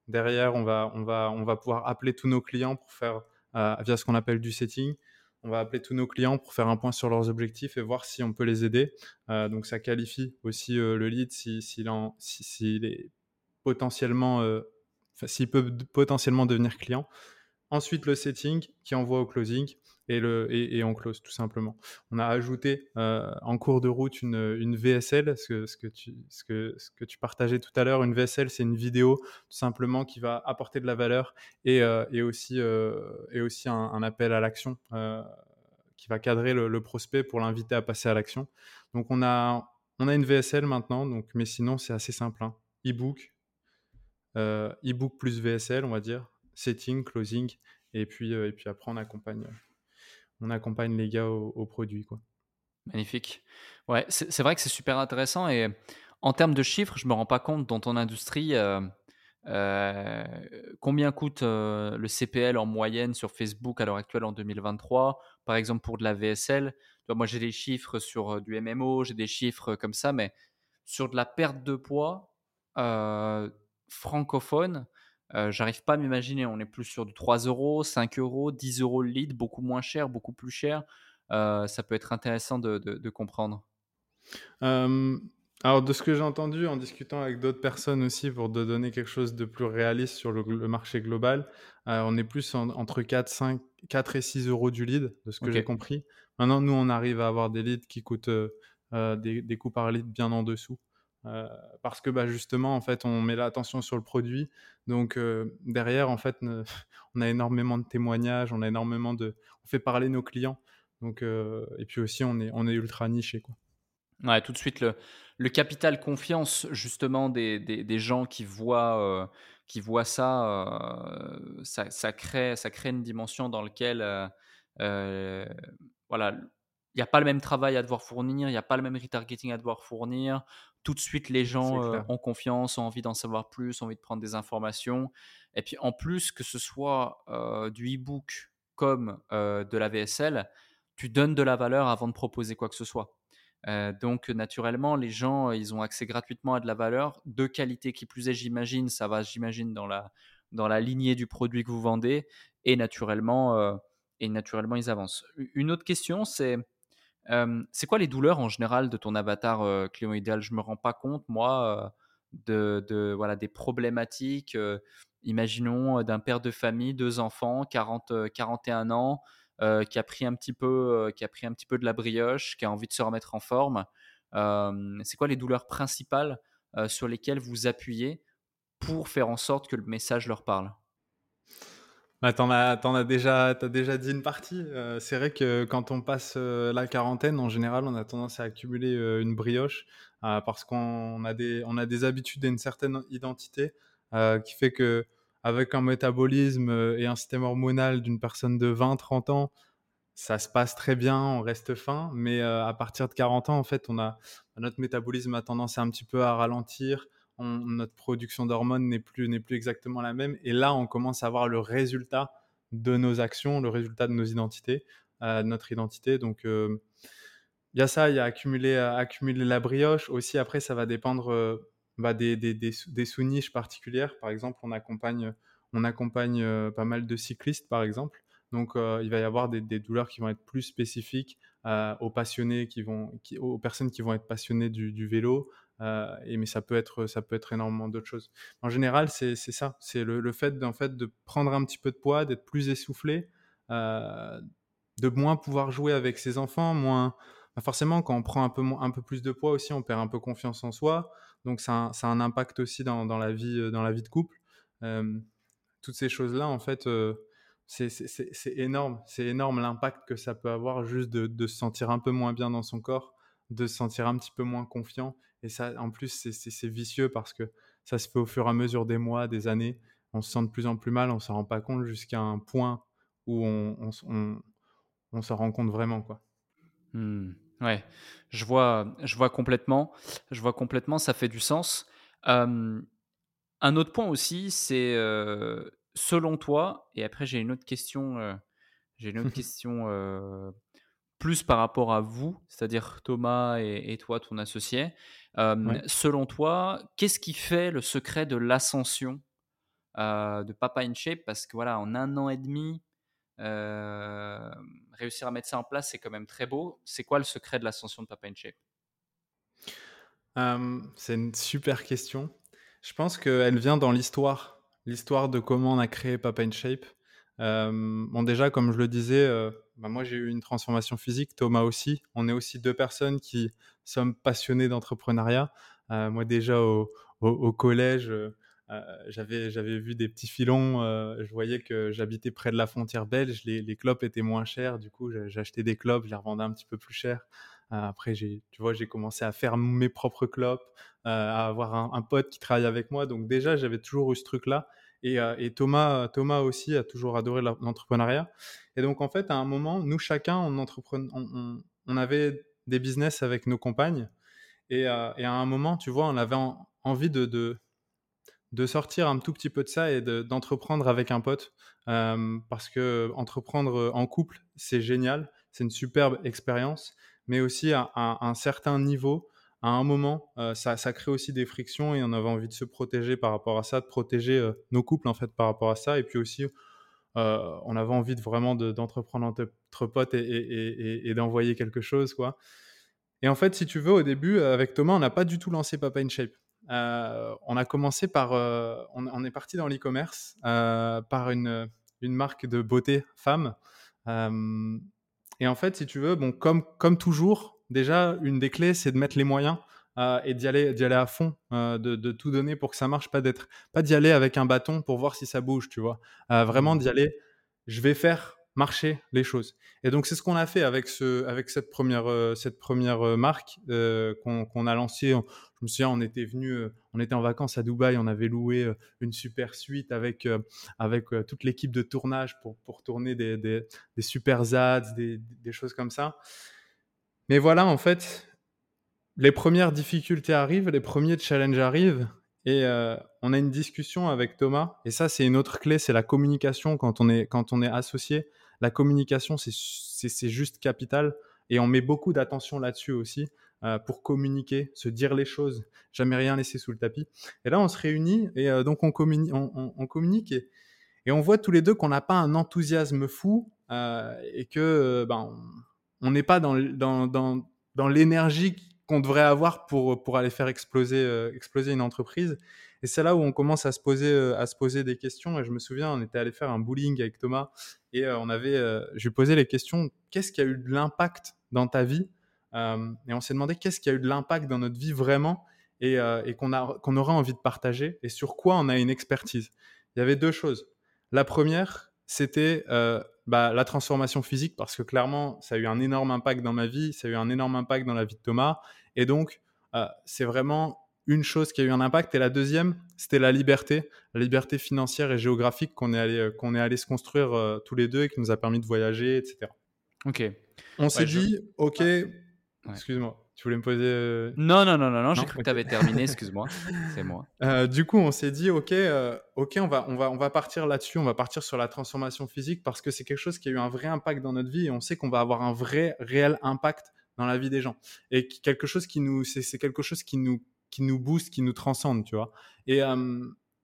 Derrière, on va, on, va, on va pouvoir appeler tous nos clients pour faire via ce qu'on appelle du setting on va appeler tous nos clients pour faire un point sur leurs objectifs et voir si on peut les aider. Euh, donc ça qualifie aussi euh, le lead s'il si, si, est potentiellement, euh, s'il peut potentiellement devenir client. Ensuite le setting qui envoie au closing et, le, close tout simplement. On a ajouté euh, en cours de route une, VSL, ce que, tu, partageais tout à l'heure. Une VSL, c'est une vidéo tout simplement qui va apporter de la valeur et, euh, aussi, euh, un, appel à l'action qui va cadrer le, prospect pour l'inviter à passer à l'action. Donc on a, une VSL maintenant, mais sinon c'est assez simple. Hein. E-book, e-book plus VSL, on va dire, setting, closing, et puis, et puis après on accompagne on accompagne les gars au, produit. Quoi. Magnifique. Ouais, c'est vrai que c'est super intéressant et en termes de chiffres, je me rends pas compte dans ton industrie euh, euh, combien coûte euh, le CPL en moyenne sur Facebook à l'heure actuelle en 2023, par exemple pour de la VSL. moi j'ai des chiffres sur du MMO, j'ai des chiffres comme ça, mais sur de la perte de poids francophone, euh, j'arrive pas à m'imaginer. On est plus sur du 3 euros, 5 euros, 10 euros le lead, beaucoup moins cher, beaucoup plus cher. Euh, ça peut être intéressant de, comprendre. alors, de ce que j'ai entendu en discutant avec d'autres personnes aussi, pour te donner quelque chose de plus réaliste sur le, marché global, euh, on est plus entre 4, 5, 4 et 6 euros du lead, de ce que j'ai compris. Maintenant, nous, on arrive à avoir des leads qui coûtent des, des, coûts par lead bien en dessous. Euh, parce que bah, justement, en fait, on met l'attention sur le produit. Donc euh, derrière, en fait, [laughs] on a énormément de témoignages, on a énormément de, on fait parler nos clients. Donc euh, et puis aussi, on est, on est ultra niché, quoi. Ouais, tout de suite le, le capital confiance justement des, des, des gens qui voient, qui voient ça, ça, crée, ça crée une dimension dans laquelle voilà, il n'y a pas le même travail à devoir fournir, il n'y a pas le même retargeting à devoir fournir. Tout de suite, les gens euh, ont confiance, ont envie d'en savoir plus, ont envie de prendre des informations. Et puis en plus, que ce soit euh, du e-book comme euh, de la VSL, tu donnes de la valeur avant de proposer quoi que ce soit. donc naturellement, les gens, ils ont accès gratuitement à de la valeur de qualité qui plus est, j'imagine. Ça va, j'imagine, dans la, dans la lignée du produit que vous vendez. Et naturellement, et naturellement ils avancent. Une autre question, c'est c'est quoi les douleurs en général de ton avatar euh, idéal Je me rends pas compte, moi, de, voilà, des problématiques. imaginons d'un père de famille, deux enfants, 40, 41 ans, qui a pris un petit peu, qui a pris un petit peu de la brioche, qui a envie de se remettre en forme. c'est quoi les douleurs principales sur lesquelles vous appuyez pour faire en sorte que le message leur parle? Bah, t'en as, déjà, as déjà dit une partie. Euh, c'est vrai que quand on passe euh, la quarantaine, en général, on a tendance à accumuler euh, une brioche parce qu'on a des, a des habitudes et une certaine identité qui fait que avec un métabolisme et un système hormonal d'une personne de 20-30 ans, ça se passe très bien, on reste fin. Mais à partir de 40 ans, en fait, on a notre métabolisme a tendance à un petit peu à ralentir notre production d'hormones n'est plus, n'est plus exactement la même. Et là, on commence à voir le résultat de nos actions, le résultat de nos identités, euh, notre identité. Donc, euh, il y a ça, il y a accumuler, accumuler la brioche. Aussi, après, ça va dépendre euh, bah, des, des, des, sous-niches particulières. Par exemple, on accompagne, on accompagne pas mal de cyclistes, par exemple. Donc, il va y avoir des, douleurs qui vont être plus spécifiques aux passionnés, qui vont, aux personnes qui vont être passionnées du vélo, euh, mais ça peut être, ça peut être énormément d'autres choses. En général, c'est ça. C'est le, fait, en fait de prendre un petit peu de poids, d'être plus essoufflé, euh, de moins pouvoir jouer avec ses enfants, moins. Bah, forcément, quand on prend un peu, un peu plus de poids aussi, on perd un peu confiance en soi. Donc, ça, a un impact aussi dans, dans, la, vie, euh, dans la vie de couple. toutes ces choses-là, en fait, c'est énorme. C'est énorme l'impact que ça peut avoir juste de, de, se sentir un peu moins bien dans son corps, de se sentir un petit peu moins confiant et ça, en plus, c'est vicieux parce que ça se fait au fur et à mesure des mois, des années. On se sent de plus en plus mal, on ne s'en rend pas compte jusqu'à un point où on, on, on, s'en rend compte vraiment. Quoi. Mmh. ouais, je vois, je vois complètement. Je vois complètement, ça fait du sens. un autre point aussi, c'est selon toi, et après j'ai une autre question, j'ai une autre [laughs] question plus par rapport à vous, c'est-à-dire Thomas et, toi, ton associé. Selon toi, qu'est-ce qui fait le secret de l'ascension de Papa in Shape? Parce que voilà, en un an et demi, réussir à mettre ça en place, c'est quand même très beau. C'est quoi le secret de l'ascension de Papa in Shape? C'est une super question. Je pense qu'elle vient dans l'histoire, l'histoire de comment on a créé Papa in Shape. Bon, déjà, comme je le disais, bah, moi j'ai eu une transformation physique, Thomas aussi. On est aussi deux personnes qui sommes passionnés d'entrepreneuriat. Euh, moi déjà au, collège, euh, j'avais, vu des petits filons, euh, je voyais que j'habitais près de la frontière belge, les, les clopes étaient moins chères, du coup j'achetais des clopes, je les revendais un petit peu plus cher. après, tu vois, j'ai commencé à faire mes propres clopes, à avoir un, un, pote qui travaille avec moi. Donc déjà, j'avais toujours eu ce truc-là. Euh, et, Thomas, Thomas aussi a toujours adoré l'entrepreneuriat. Et donc, en fait, à un moment, nous, chacun, on, avait des business avec nos compagnes. Et, euh, à un moment, tu vois, on avait envie de, de, sortir un tout petit peu de ça et d'entreprendre avec un pote. Euh, parce que entreprendre en couple, c'est génial. C'est une superbe expérience. Mais aussi à un certain niveau, à un moment, euh, ça, crée aussi des frictions et on avait envie de se protéger par rapport à ça, de protéger euh, nos couples en fait par rapport à ça. Et puis aussi, euh, on avait envie de vraiment d'entreprendre entre potes et, d'envoyer quelque chose, quoi. Et en fait, si tu veux, au début, avec Thomas, on n'a pas du tout lancé Papa in Shape. on a commencé par, on, est parti dans l'e-commerce par une, une marque de beauté femme. et en fait, si tu veux, bon, comme, comme toujours, déjà, une des clés, c'est de mettre les moyens euh, et d'y aller, d'y aller à fond, euh, de, tout donner pour que ça marche, pas d'être, pas d'y aller avec un bâton pour voir si ça bouge, tu vois. Euh, vraiment d'y aller, je vais faire marcher les choses. Et donc c'est ce qu'on a fait avec ce, avec cette première, cette première marque qu'on, a lancée. Je me souviens, on était venu, on était en vacances à Dubaï, on avait loué une super suite avec avec toute l'équipe de tournage pour pour tourner des, des, des super ads, des, des choses comme ça. Mais voilà, en fait, les premières difficultés arrivent, les premiers challenges arrivent, et euh, on a une discussion avec Thomas. Et ça, c'est une autre clé, c'est la communication quand on est, quand on est associé. La communication, c'est juste capital. Et on met beaucoup d'attention là-dessus aussi euh, pour communiquer, se dire les choses, jamais rien laisser sous le tapis. Et là, on se réunit et euh, donc on, communique, et, on voit tous les deux qu'on n'a pas un enthousiasme fou et que ben, n'est pas dans, dans, dans, l'énergie qu'on devrait avoir pour, pour aller faire exploser, exploser une entreprise. Et c'est là où on commence à se poser, à se poser des questions. Et je me souviens, on était allé faire un bowling avec Thomas et on avait, je lui posais les questions qu'est-ce qui a eu de l'impact dans ta vie? Et on s'est demandé qu'est-ce qui a eu de l'impact dans notre vie vraiment et, et qu'on qu'on aurait envie de partager et sur quoi on a une expertise. Il y avait deux choses. La première, c'était bah, la transformation physique parce que clairement, ça a eu un énorme impact dans ma vie, ça a eu un énorme impact dans la vie de Thomas. Et donc, euh, c'est vraiment une chose qui a eu un impact. Et la deuxième, c'était la liberté, la liberté financière et géographique qu'on est allé, euh, qu'on est allé se construire euh, tous les deux et qui nous a permis de voyager, etc. Ok. On s'est dit, ok, excuse-moi. Tu voulais me poser. Euh, non, non, non, non, non j'ai cru que tu avais terminé, [laughs] excuse-moi. C'est moi. Euh, du coup, on s'est dit, OK, euh, OK on, va, on, va, on va partir là-dessus, on va partir sur la transformation physique parce que c'est quelque chose qui a eu un vrai impact dans notre vie et on sait qu'on va avoir un vrai, réel impact dans la vie des gens. Et quelque chose qui nous, c'est quelque chose qui nous, qui nous booste, qui nous transcende, tu vois. Et,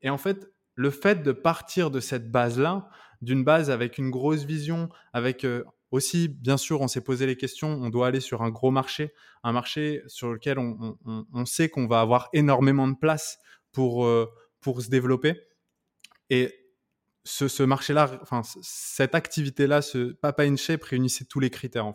et en fait, le fait de partir de cette base-là, d'une base avec une grosse vision, avec aussi, bien sûr, on s'est posé les questions, on doit aller sur un gros marché, un marché sur lequel on, sait qu'on va avoir énormément de place pour, euh, se développer. Et ce, marché-là, enfin, cette activité-là, ce Papa in Shape réunissait tous les critères.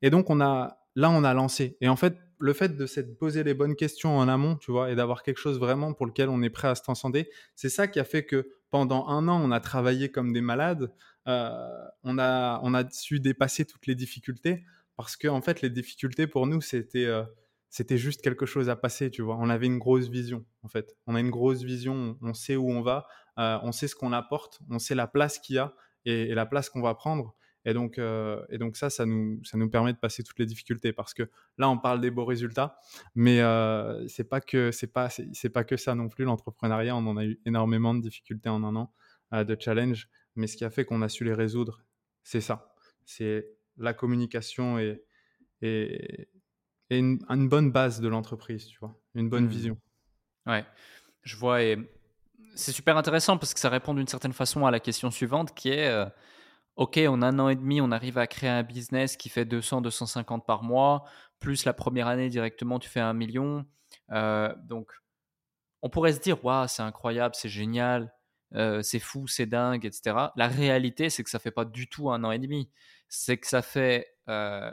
Et donc, là, on a lancé. Et en fait, le fait de se poser les bonnes questions en amont, tu vois, et d'avoir quelque chose vraiment pour lequel on est prêt à se transcender, c'est ça qui a fait que pendant un an, on a travaillé comme des malades. Euh, on, a, su dépasser toutes les difficultés parce que, en fait, les difficultés pour nous, c'était. Euh, c'était juste quelque chose à passer, tu vois. On avait une grosse vision, en fait. On a une grosse vision, on sait où on va, euh, on sait ce qu'on apporte, on sait la place qu'il y a et la place qu'on va prendre. Et donc, ça, ça nous, permet de passer toutes les difficultés parce que là, on parle des beaux résultats, mais euh, c'est pas que pas que ça non plus. L'entrepreneuriat, on en a eu énormément de difficultés en un an, de challenges, mais ce qui a fait qu'on a su les résoudre, c'est ça. C'est la communication et, et, une, bonne base de l'entreprise, tu vois, une bonne mmh. vision. Ouais, je vois et c'est super intéressant parce que ça répond d'une certaine façon à la question suivante qui est euh, OK, en un an et demi, on arrive à créer un business qui fait 200, 250 par mois, plus la première année directement, tu fais un million. Euh, donc, on pourrait se dire, waouh, c'est incroyable, c'est génial, euh, c'est fou, c'est dingue, etc. La réalité, c'est que ça fait pas du tout un an et demi. C'est que ça fait euh,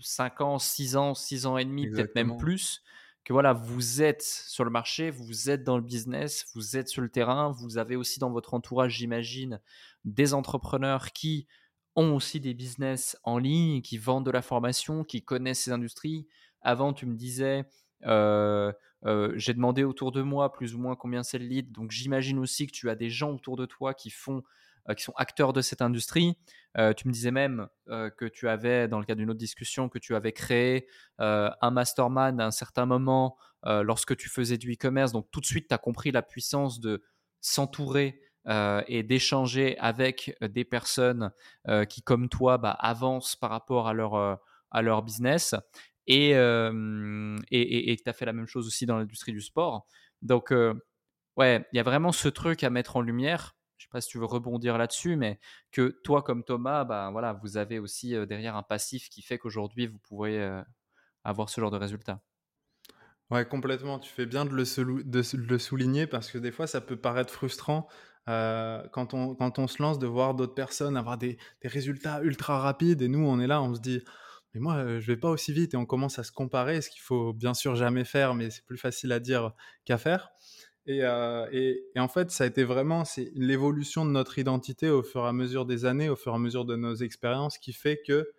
5 ans, 6 ans, 6 ans et demi, peut-être même plus, que voilà, vous êtes sur le marché, vous êtes dans le business, vous êtes sur le terrain, vous avez aussi dans votre entourage, j'imagine, des entrepreneurs qui ont aussi des business en ligne, qui vendent de la formation, qui connaissent ces industries. Avant, tu me disais, j'ai demandé autour de moi plus ou moins combien c'est le lead. Donc, j'imagine aussi que tu as des gens autour de toi qui font, euh, qui sont acteurs de cette industrie. tu me disais même que tu avais, dans le cadre d'une autre discussion, que tu avais créé un mastermind à un certain moment lorsque tu faisais du e-commerce. Donc, tout de suite, tu as compris la puissance de s'entourer euh, et d'échanger avec euh, des personnes euh, qui, comme toi, bah, avancent par rapport à leur, à leur business. Et tu et, as fait la même chose aussi dans l'industrie du sport. Donc, ouais, il y a vraiment ce truc à mettre en lumière. Je sais pas si tu veux rebondir là-dessus, mais que toi, comme Thomas, bah, voilà, vous avez aussi derrière un passif qui fait qu'aujourd'hui, vous pourrez avoir ce genre de résultat. Ouais, complètement. Tu fais bien de le, souligner parce que des fois, ça peut paraître frustrant quand, on, quand on se lance de voir d'autres personnes avoir des, des, résultats ultra rapides et nous on est là, on se dit mais moi je vais pas aussi vite et on commence à se comparer, ce qu'il faut bien sûr jamais faire, mais c'est plus facile à dire qu'à faire. Et, en fait, ça a été vraiment c'est l'évolution de notre identité au fur et à mesure des années, au fur et à mesure de nos expériences, qui fait que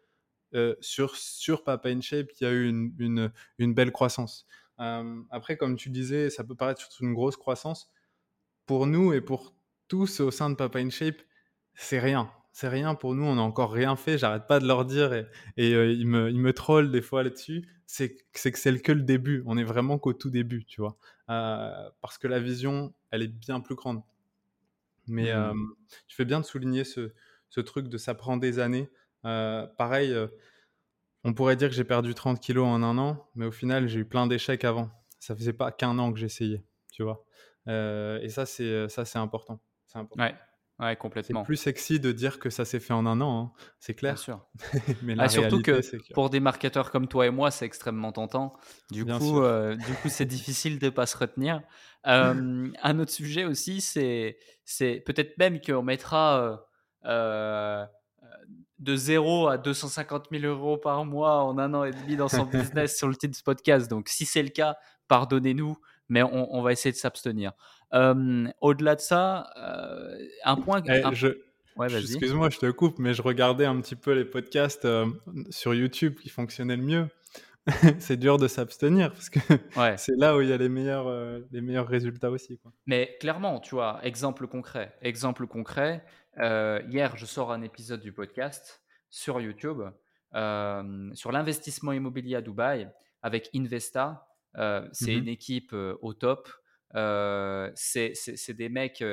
sur, Papa in Shape, il y a eu une, belle croissance. après, comme tu disais, ça peut paraître une grosse croissance. Pour nous et pour tous au sein de Papa in Shape, c'est rien. C'est rien pour nous, on n'a encore rien fait. J'arrête pas de leur dire et, euh, ils, me, ils me trollent des fois là-dessus. C'est que c'est que le début. On est vraiment qu'au tout début, tu vois. Euh, parce que la vision, elle est bien plus grande. Mais je mmh. euh, fais bien de souligner ce, ce truc de ça prend des années. pareil, on pourrait dire que j'ai perdu 30 kilos en un an, mais au final, j'ai eu plein d'échecs avant. Ça faisait pas qu'un an que j'essayais, tu vois. et ça, c'est ça, c'est important. Ouais. Ouais, C'est complètement. plus sexy de dire que ça s'est fait en un an, hein, c'est Bien clair. sûr. [laughs] Mais Ah, la surtout réalité, que c'est que pour des marketeurs comme toi et moi, c'est extrêmement tentant. Du bien coup, heu, du coup, c'est difficile de pas se retenir. [laughs] Un autre sujet aussi, c'est c'est peut-être même qu'on mettra, heu heu de 0 à 250 000 € par mois en un an et demi dans son business [laughs] sur le titre podcast. Donc, si c'est le cas, pardonnez-nous, mais on, on va essayer de s'abstenir. Au-delà de ça, euh, un point. Eh, un- je, Ouais, je- vas-y. excuse-moi, je te coupe, mais je regardais un petit peu les podcasts sur YouTube qui fonctionnaient le mieux. [laughs] c'est dur de s'abstenir parce que Ouais. [laughs] c'est là où il y a les meilleurs, euh, les meilleurs résultats aussi. Quoi. Mais clairement, tu vois, exemple concret. Exemple concret. euh, hier, je sors un épisode du podcast sur YouTube euh, sur l'investissement immobilier à Dubaï avec Investa. C'est Mhm. une équipe au top. C'est des mecs qui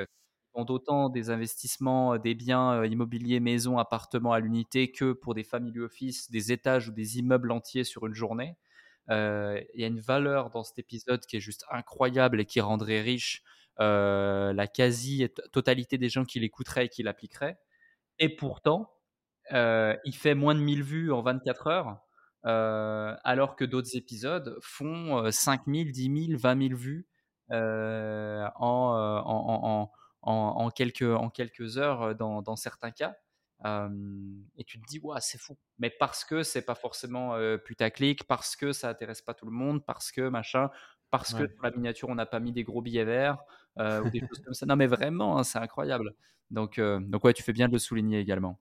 font autant des investissements, des biens immobiliers, maisons, appartements à l'unité que pour des family office, des étages ou des immeubles entiers sur une journée. Il y a une valeur dans cet épisode qui est juste incroyable et qui rendrait riche la quasi-totalité des gens qui l'écouteraient et qui l'appliqueraient. Et pourtant, il fait moins de 1000 vues en 24 heures, alors que d'autres épisodes font euh, 5000, 10 000, 20 000 vues en, euh, en, en, en, en quelques, en quelques heures euh, dans, dans certains cas. Euh, et tu te dis, ouais, c'est fou. Mais parce que c'est pas forcément euh, putaclic, parce que ça intéresse pas tout le monde, parce que machin, parce que sur la miniature on n'a pas mis des gros billets verts euh, ou des choses comme ça. Non, mais vraiment, hein, c'est incroyable. Donc, euh, donc ouais, tu fais bien de le souligner également.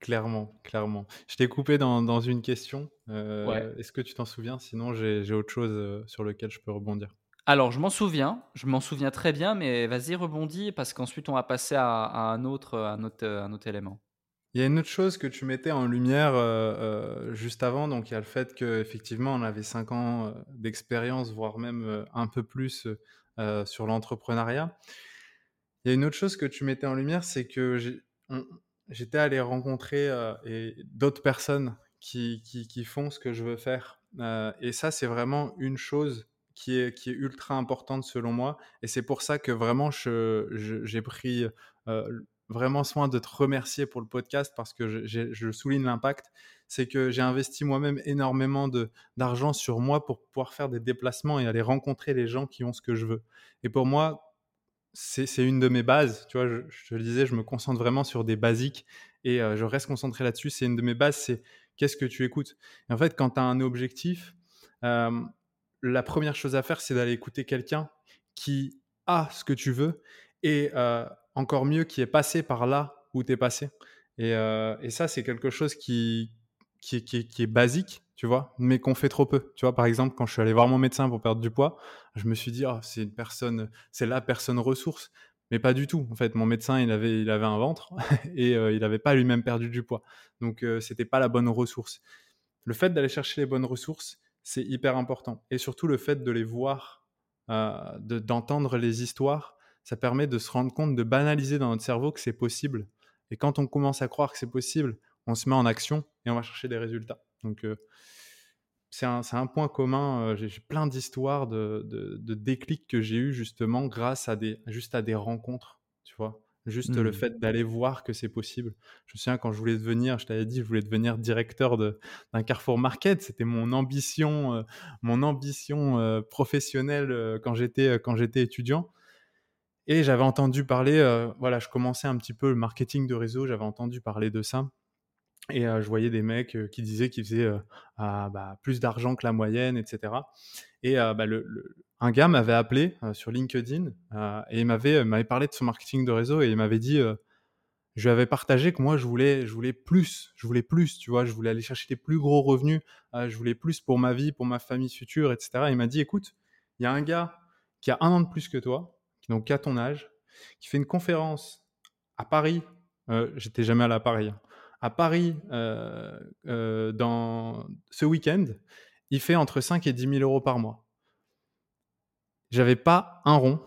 Clairement, clairement. Je t'ai coupé dans, dans une question. Euh, Ouais. Est-ce que tu t'en souviens? Sinon, j'ai autre chose euh, sur lequel je peux rebondir. Alors, je m'en souviens, je m'en souviens très bien, mais vas-y, rebondis, parce qu'ensuite, on va passer à, un, autre, un, autre, un autre élément. Il y a une autre chose que tu mettais en lumière euh, euh, juste avant, donc il y a le fait qu'effectivement on avait 5 ans euh, d'expérience, voire même un peu plus sur l'entrepreneuriat. Il y a une autre chose que tu mettais en lumière, c'est que j'étais allé rencontrer d'autres personnes qui, qui, qui font ce que je veux faire. Et ça, c'est vraiment une chose qui est, ultra importante selon moi. Et c'est pour ça que vraiment, j'ai pris vraiment soin de te remercier pour le podcast parce que je, souligne l'impact. C'est que j'ai investi moi-même énormément d'argent sur moi pour pouvoir faire des déplacements et aller rencontrer les gens qui ont ce que je veux. Et pour moi, c'est une de mes bases. Tu vois, je, je le disais, je me concentre vraiment sur des basiques et je reste concentré là-dessus. C'est une de mes bases, c'est qu'est-ce que tu écoutes? Et en fait, quand tu as un objectif, la première chose à faire, c'est d'aller écouter quelqu'un qui a ce que tu veux et euh, encore mieux, qui est passé par là où tu es passé. Et, euh, et ça, c'est quelque chose qui, est- basique, tu vois, mais qu'on fait trop peu. Tu vois, par exemple, quand je suis allé voir mon médecin pour perdre du poids, je me suis dit, Ah, c'est une personne, c'est la personne ressource. Mais pas du tout. En fait, mon médecin, il avait, un ventre [laughs] et euh, il n'avait pas lui-même perdu du poids. Donc, c'était pas la bonne ressource. Le fait d'aller chercher les bonnes ressources, c'est hyper important. Et surtout, le fait de les voir, euh, de- d'entendre les histoires, ça permet de se rendre compte, de banaliser dans notre cerveau que c'est possible. Et quand on commence à croire que c'est possible, on se met en action et on va chercher des résultats. Donc, euh, c'est un, un point commun. euh, j'ai j'ai plein d'histoires de, de, de déclics que j'ai eu justement grâce à des, juste à des rencontres, tu vois. Juste le Hmm. fait d'aller voir que c'est possible. Je me souviens quand je voulais devenir, je t'avais dit, je voulais devenir directeur de- d'un Carrefour Market. C'était mon ambition, euh, mon ambition euh, professionnelle euh, quand j'étais quand j'étais étudiant. Et j'avais entendu parler, voilà, je commençais un petit peu le marketing de réseau. J'avais entendu parler de ça. Et je voyais des mecs qui disaient qu'ils faisaient ah, bah, plus d'argent que la moyenne, etc. Et euh, bah, un gars m'avait appelé euh, sur LinkedIn euh, et il m'avait, parlé de son marketing de réseau et il m'avait dit, je lui avais partagé que moi je voulais, plus, je voulais plus, tu vois, je voulais aller chercher des plus gros revenus, je voulais plus pour ma vie, pour ma famille future, etc. Et il m'a dit, écoute, il y a un gars qui a un an de plus que toi, qui donc qu'à ton âge, qui fait une conférence à Paris. Euh, J'étais jamais allé à Paris. hein. À Paris, dans ce week-end, il fait entre 5 et 10 000 euros par mois. J'avais pas un rond.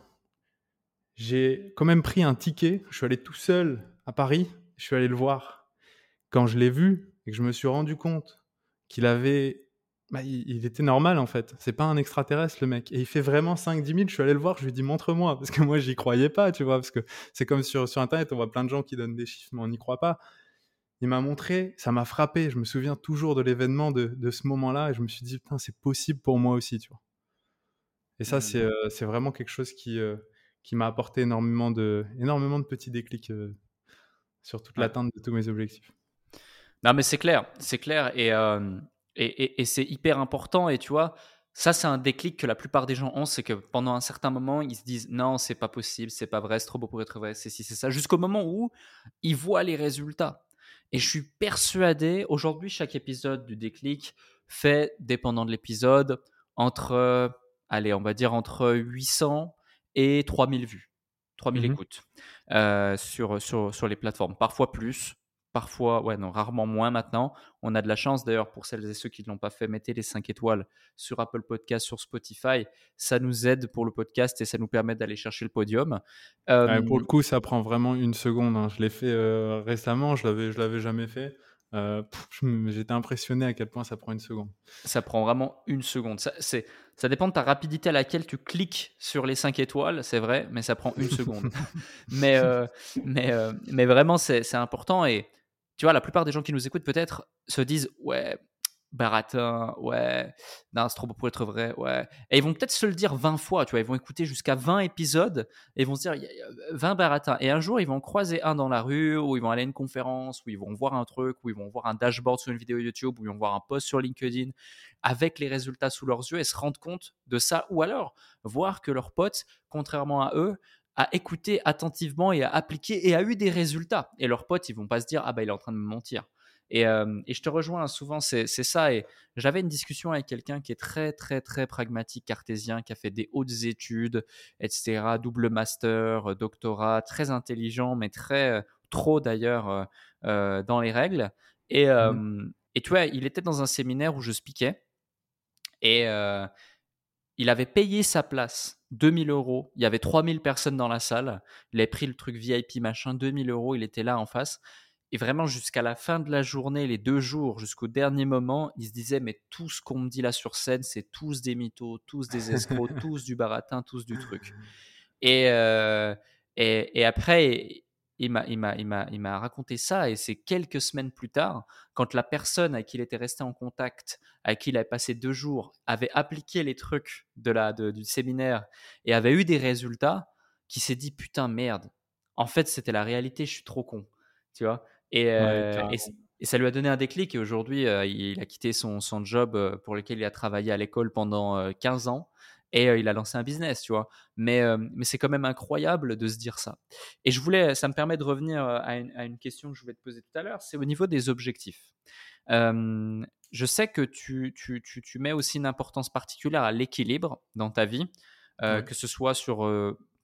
J'ai quand même pris un ticket. Je suis allé tout seul à Paris. Je suis allé le voir. Quand je l'ai vu et que je me suis rendu compte qu'il avait bah, il, était normal en fait. C'est pas un extraterrestre le mec. Et il fait vraiment 5-10 000. Je suis allé le voir, je lui ai dit montre-moi. Parce que moi, j'y croyais pas, tu vois. Parce que c'est comme sur, sur Internet, on voit plein de gens qui donnent des chiffres, mais on n'y croit pas. Il m'a montré, ça m'a frappé. Je me souviens toujours de l'événement de, de, ce moment-là. Et je me suis dit, putain, c'est possible pour moi aussi, tu vois. Et ça, c'est euh, vraiment quelque chose qui, euh, qui m'a apporté énormément de, énormément de petits déclics euh, sur toute l'atteinte de tous mes objectifs. Non, mais c'est clair, c'est clair. Et et, c'est hyper important. Et tu vois, ça, c'est un déclic que la plupart des gens ont, c'est que pendant un certain moment, ils se disent non, c'est pas possible, c'est pas vrai, c'est trop beau pour être vrai, c'est si, c'est ça, jusqu'au moment où ils voient les résultats. Et je suis persuadé, aujourd'hui, chaque épisode du déclic fait, dépendant de l'épisode, entre, allez, on va dire entre 800 et 3000 vues, 3000 mmh écoutes euh, sur, sur, sur les plateformes, parfois plus, parfois, ouais, non, rarement moins maintenant. On a de la chance d'ailleurs pour celles et ceux qui ne l'ont pas fait, mettez les 5 étoiles sur Apple Podcast, sur Spotify. Ça nous aide pour le podcast et ça nous permet d'aller chercher le podium. pour le coup, ça prend vraiment une seconde. Hein. Je l'ai fait euh, récemment, je l'avais, je l'avais jamais fait. Euh, j'étais impressionné à quel point ça prend une seconde. Ça prend vraiment une seconde. Ça, ça dépend de ta rapidité à laquelle tu cliques sur les 5 étoiles, c'est vrai, mais ça prend une seconde. [laughs] [laughs] mais, euh, mais, mais vraiment, c'est, c'est important et tu vois, la plupart des gens qui nous écoutent peut-être se disent ouais, baratin, ouais, non, c'est trop beau pour être vrai, ouais. Et ils vont peut-être se le dire 20 fois, tu vois, ils vont écouter jusqu'à 20 épisodes et ils vont se dire 20 baratins. Et un jour, ils vont croiser un dans la rue, ou ils vont aller à une conférence, ou ils vont voir un truc, ou ils vont voir un dashboard sur une vidéo YouTube, ou ils vont voir un post sur LinkedIn avec les résultats sous leurs yeux et se rendre compte de ça, ou alors voir que leurs potes, contrairement à eux, a écouté attentivement et a appliqué et a eu des résultats. Et leurs potes, ils vont pas se dire ah bah il est en train de me mentir. Et, euh, et je te rejoins souvent, c'est ça. Et j'avais une discussion avec quelqu'un qui est très très très pragmatique, cartésien, qui a fait des hautes études, etc., double master, euh, doctorat, très intelligent, mais très euh, trop d'ailleurs dans les règles. Et, mmh. et tu vois, il était dans un séminaire où je speakais et il avait payé sa place 2000 euros. Il y avait 3000 personnes dans la salle. Il avait pris le truc VIP machin, 2000 euros. Il était là en face. Et vraiment, jusqu'à la fin de la journée, les deux jours, jusqu'au dernier moment, il se disait Mais tout ce qu'on me dit là sur scène, c'est tous des mythos, tous des escrocs, [laughs] tous du baratin, tous du truc. Et, euh, et, et, après, il m'a, il, m'a, il, m'a, il m'a raconté ça et c'est quelques semaines plus tard, quand la personne à qui il était resté en contact, à qui il avait passé deux jours, avait appliqué les trucs de la, du séminaire et avait eu des résultats, qui s'est dit putain merde, en fait c'était la réalité, je suis trop con, tu vois? Et, euh, et, ça lui a donné un déclic et aujourd'hui euh, il a quitté son, son job euh, pour lequel il a travaillé à l'école pendant 15 ans et il a lancé un business, tu vois. Mais, mais c'est quand même incroyable de se dire ça. Et je voulais, ça me permet de revenir à une, question que je voulais te poser tout à l'heure, c'est au niveau des objectifs. je sais que tu, tu, tu, mets aussi une importance particulière à l'équilibre dans ta vie, que ce soit sur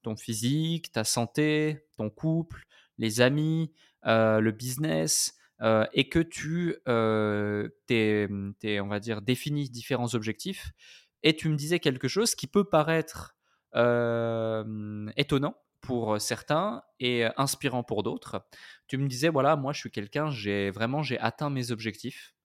ton physique, ta santé, ton couple, les amis, le business. et que tu t'es, on va dire, définis différents objectifs et tu me disais quelque chose qui peut paraître étonnant pour certains et inspirant pour d'autres. Tu me disais voilà, moi je suis quelqu'un, j'ai vraiment j'ai atteint mes objectifs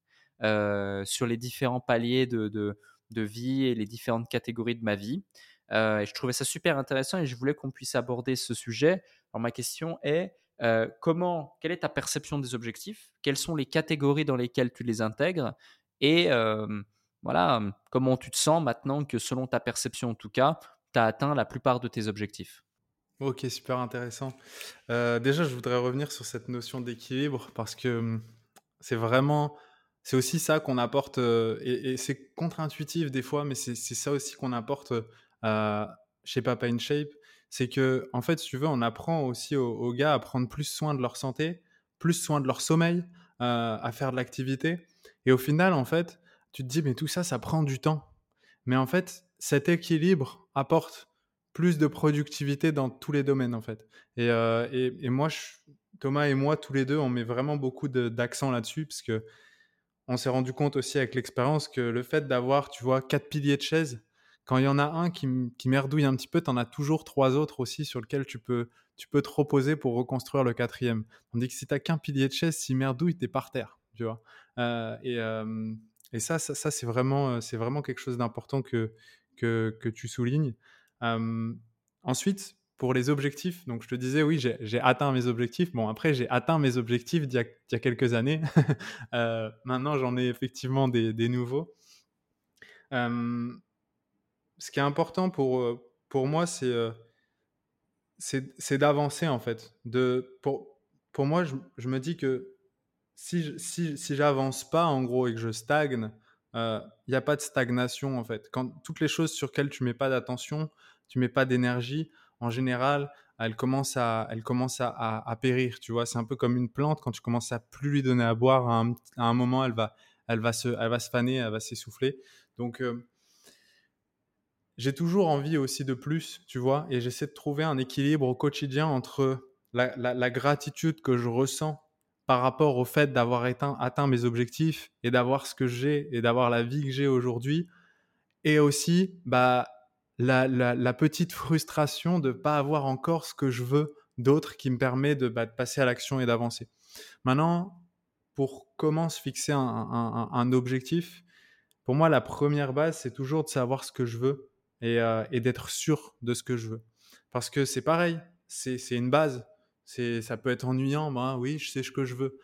sur les différents paliers de, de, vie et les différentes catégories de ma vie. et je trouvais ça super intéressant et je voulais qu'on puisse aborder ce sujet. Alors ma question est comment, quelle est ta perception des objectifs? Quelles sont les catégories dans lesquelles tu les intègres? Et voilà, comment tu te sens maintenant que selon ta perception en tout cas, tu as atteint la plupart de tes objectifs? Ok, super intéressant. Euh, déjà, je voudrais revenir sur cette notion d'équilibre parce que hum, c'est vraiment, c'est aussi ça qu'on apporte, euh, et, c'est contre-intuitif des fois, mais c'est ça aussi qu'on apporte euh, chez Papa in Shape. C'est que, en fait, si tu veux, on apprend aussi aux, gars à prendre plus soin de leur santé, plus soin de leur sommeil, à faire de l'activité. Et au final, en fait, tu te dis, mais tout ça, ça prend du temps. Mais en fait, cet équilibre apporte plus de productivité dans tous les domaines, en fait. Et, euh, et, moi, Thomas et moi, tous les deux, on met vraiment beaucoup d'accent là-dessus, parce que on s'est rendu compte aussi avec l'expérience que le fait d'avoir, tu vois, quatre piliers de chaise, quand il y en a un qui, qui merdouille un petit peu, tu en as toujours trois autres aussi sur lesquels tu peux, tu peux te reposer pour reconstruire le quatrième. Tandis que si tu n'as qu'un pilier de chaise, si merdouille, tu es par terre, tu vois. Euh, et, euh, et ça, ça, ça c'est vraiment, c'est vraiment quelque chose d'important que, que, tu soulignes. ensuite, pour les objectifs, donc je te disais, oui, j'ai atteint mes objectifs. Bon, après, j'ai atteint mes objectifs d'il y, a quelques années. [laughs] maintenant, j'en ai effectivement des, nouveaux. Ce qui est important pour, pour moi, c'est c'est d'avancer en fait. De, pour, pour moi, je, je me dis que si, si, si j'avance pas en gros et que je stagne, il n'y a pas de stagnation en fait. Quand toutes les choses sur lesquelles tu mets pas d'attention, tu mets pas d'énergie, en général, elle commence à, à, à, périr. Tu vois, c'est un peu comme une plante quand tu commences à plus lui donner à boire. À un, moment, elle va, elle va se, elle va se faner, elle va s'essouffler. Donc, euh, j'ai toujours envie aussi de plus, tu vois, et j'essaie de trouver un équilibre au quotidien entre la gratitude que je ressens par rapport au fait d'avoir atteint, mes objectifs et d'avoir ce que j'ai et d'avoir la vie que j'ai aujourd'hui, et aussi bah, la, petite frustration de ne pas avoir encore ce que je veux d'autre qui me permet de, bah, passer à l'action et d'avancer. Maintenant, pour comment se fixer un, objectif, pour moi, la première base, c'est toujours de savoir ce que je veux et, euh, et d'être sûr de ce que je veux. Parce que c'est pareil, c'est une base. Ça peut être ennuyant, bah, oui, je sais ce que je veux.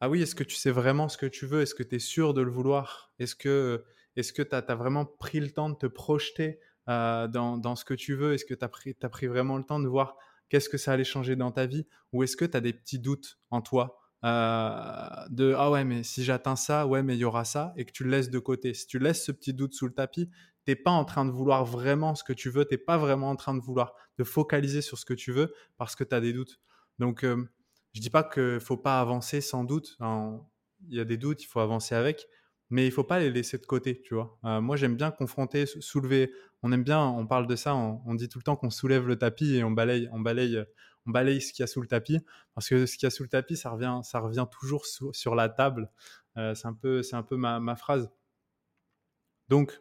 Ah oui, est-ce que tu sais vraiment ce que tu veux? Est-ce que tu es sûr de le vouloir? Est-ce que est-ce que tu as, vraiment pris le temps de te projeter euh, dans, ce que tu veux? Est-ce que tu as pris, pris vraiment le temps de voir qu'est-ce que ça allait changer dans ta vie? Ou est-ce que tu as des petits doutes en toi euh, de ah ouais mais si j'atteins ça ouais mais il y aura ça et que tu le laisses de côté? Si tu laisses ce petit doute sous le tapis t'es pas en train de vouloir vraiment ce que tu veux t'es pas vraiment en train de vouloir de focaliser sur ce que tu veux parce que tu as des doutes donc euh, je dis pas qu'il faut pas avancer sans doute il y a des doutes il faut avancer avec mais il faut pas les laisser de côté, tu vois. Euh, moi, j'aime bien confronter, soulever. On aime bien, on parle de ça, on, dit tout le temps qu'on soulève le tapis et on balaye, on balaye, on balaye ce qu'il y a sous le tapis, parce que ce qu'il y a sous le tapis, ça revient, ça revient toujours sur la table. Euh, c'est un peu, c'est un peu ma phrase. Donc,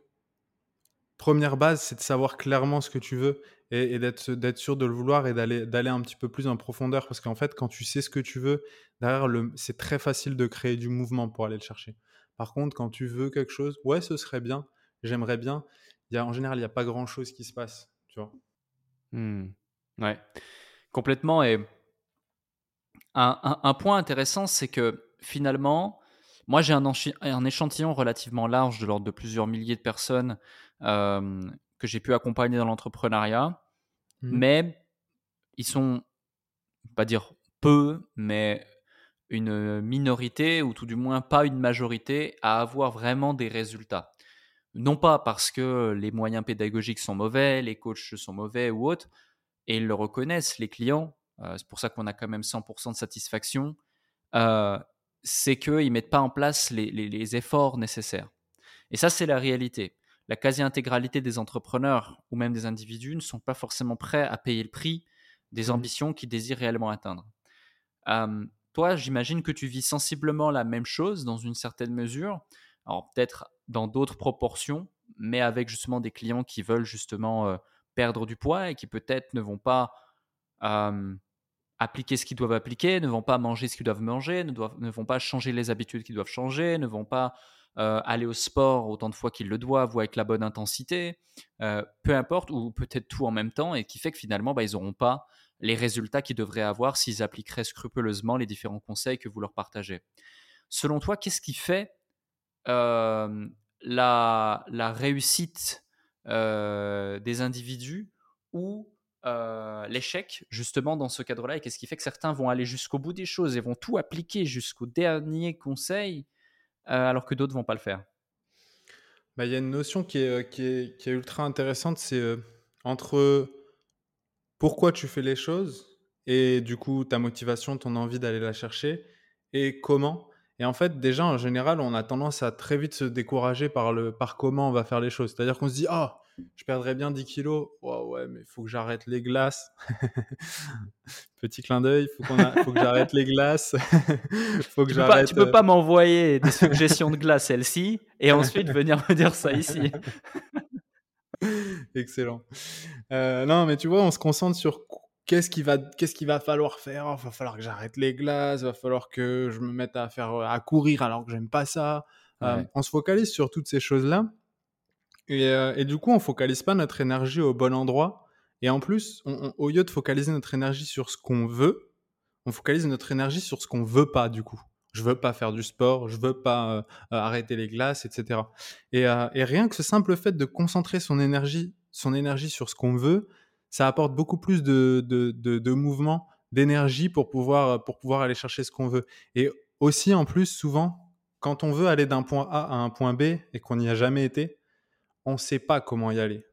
première base, c'est de savoir clairement ce que tu veux et, d'être sûr de le vouloir et d'aller un petit peu plus en profondeur. Parce qu'en fait, quand tu sais ce que tu veux, derrière, c'est très facile de créer du mouvement pour aller le chercher. Par contre, quand tu veux quelque chose, ouais, ce serait bien, j'aimerais bien, y a, en général, il n'y a pas grand-chose qui se passe, tu vois. Mmh. Ouais, complètement. Et un, point intéressant, c'est que finalement, moi, j'ai un, un, échantillon relativement large de l'ordre de plusieurs milliers de personnes que j'ai pu accompagner dans l'entrepreneuriat, mmh. mais ils sont, pas dire peu, mais une minorité, ou tout du moins pas une majorité, à avoir vraiment des résultats. Non pas parce que les moyens pédagogiques sont mauvais, les coachs sont mauvais ou autres, et ils le reconnaissent, les clients, euh, c'est pour ça qu'on a quand même 100% de satisfaction, euh, c'est qu'ils ne mettent pas en place les, les efforts nécessaires. Et ça, c'est la réalité. La quasi-intégralité des entrepreneurs ou même des individus ne sont pas forcément prêts à payer le prix des mmh. ambitions qu'ils désirent réellement atteindre. Euh, toi, j'imagine que tu vis sensiblement la même chose dans une certaine mesure. Alors peut-être dans d'autres proportions, mais avec justement des clients qui veulent justement euh, perdre du poids et qui peut-être ne vont pas appliquer ce qu'ils doivent appliquer, ne vont pas manger ce qu'ils doivent manger, ne, vont pas changer les habitudes qu'ils doivent changer, ne vont pas euh, aller au sport autant de fois qu'ils le doivent ou avec la bonne intensité, euh, peu importe, ou peut-être tout en même temps, et qui fait que finalement, bah, ils n'auront pas les résultats qu'ils devraient avoir s'ils appliqueraient scrupuleusement les différents conseils que vous leur partagez. Selon toi, qu'est-ce qui fait euh, la, la, réussite des individus ou euh, l'échec justement dans ce cadre-là et qu'est-ce qui fait que certains vont aller jusqu'au bout des choses et vont tout appliquer jusqu'au dernier conseil alors que d'autres vont pas le faire? Bah, Il y a une notion qui est, qui est, qui est ultra intéressante, c'est entre pourquoi tu fais les choses et du coup ta motivation, ton envie d'aller la chercher et comment. Et en fait, déjà en général, on a tendance à très vite se décourager par le par comment on va faire les choses. C'est-à-dire qu'on se dit ah je perdrais bien 10 kilos. ouais, mais il faut que j'arrête les glaces. [laughs] Petit clin d'œil, il faut, que j'arrête les glaces. [laughs] faut que tu, peux pas, tu peux pas m'envoyer des suggestions de glace celle-ci et [laughs] ensuite venir me dire ça ici. Excellent. Euh, non, mais tu vois, on se concentre sur qu'est-ce qu'il va, qu'est-ce qu'il va falloir faire? Il va falloir que j'arrête les glaces, il va falloir que je me mette à faire à courir alors que j'aime pas ça. on se focalise sur toutes ces choses-là. Et, et, du coup, on focalise pas notre énergie au bon endroit. Et en plus, au lieu de focaliser notre énergie sur ce qu'on veut, on focalise notre énergie sur ce qu'on veut pas du coup. Je veux pas faire du sport, je veux pas euh, euh, arrêter les glaces, etc. Euh, et, rien que ce simple fait de concentrer son énergie, son énergie sur ce qu'on veut, ça apporte beaucoup plus de, de, de, mouvement, d'énergie pour pouvoir, pour pouvoir aller chercher ce qu'on veut. Et aussi, en plus, souvent, quand on veut aller d'un point A à un point B et qu'on n'y a jamais été, on ne sait pas comment y aller.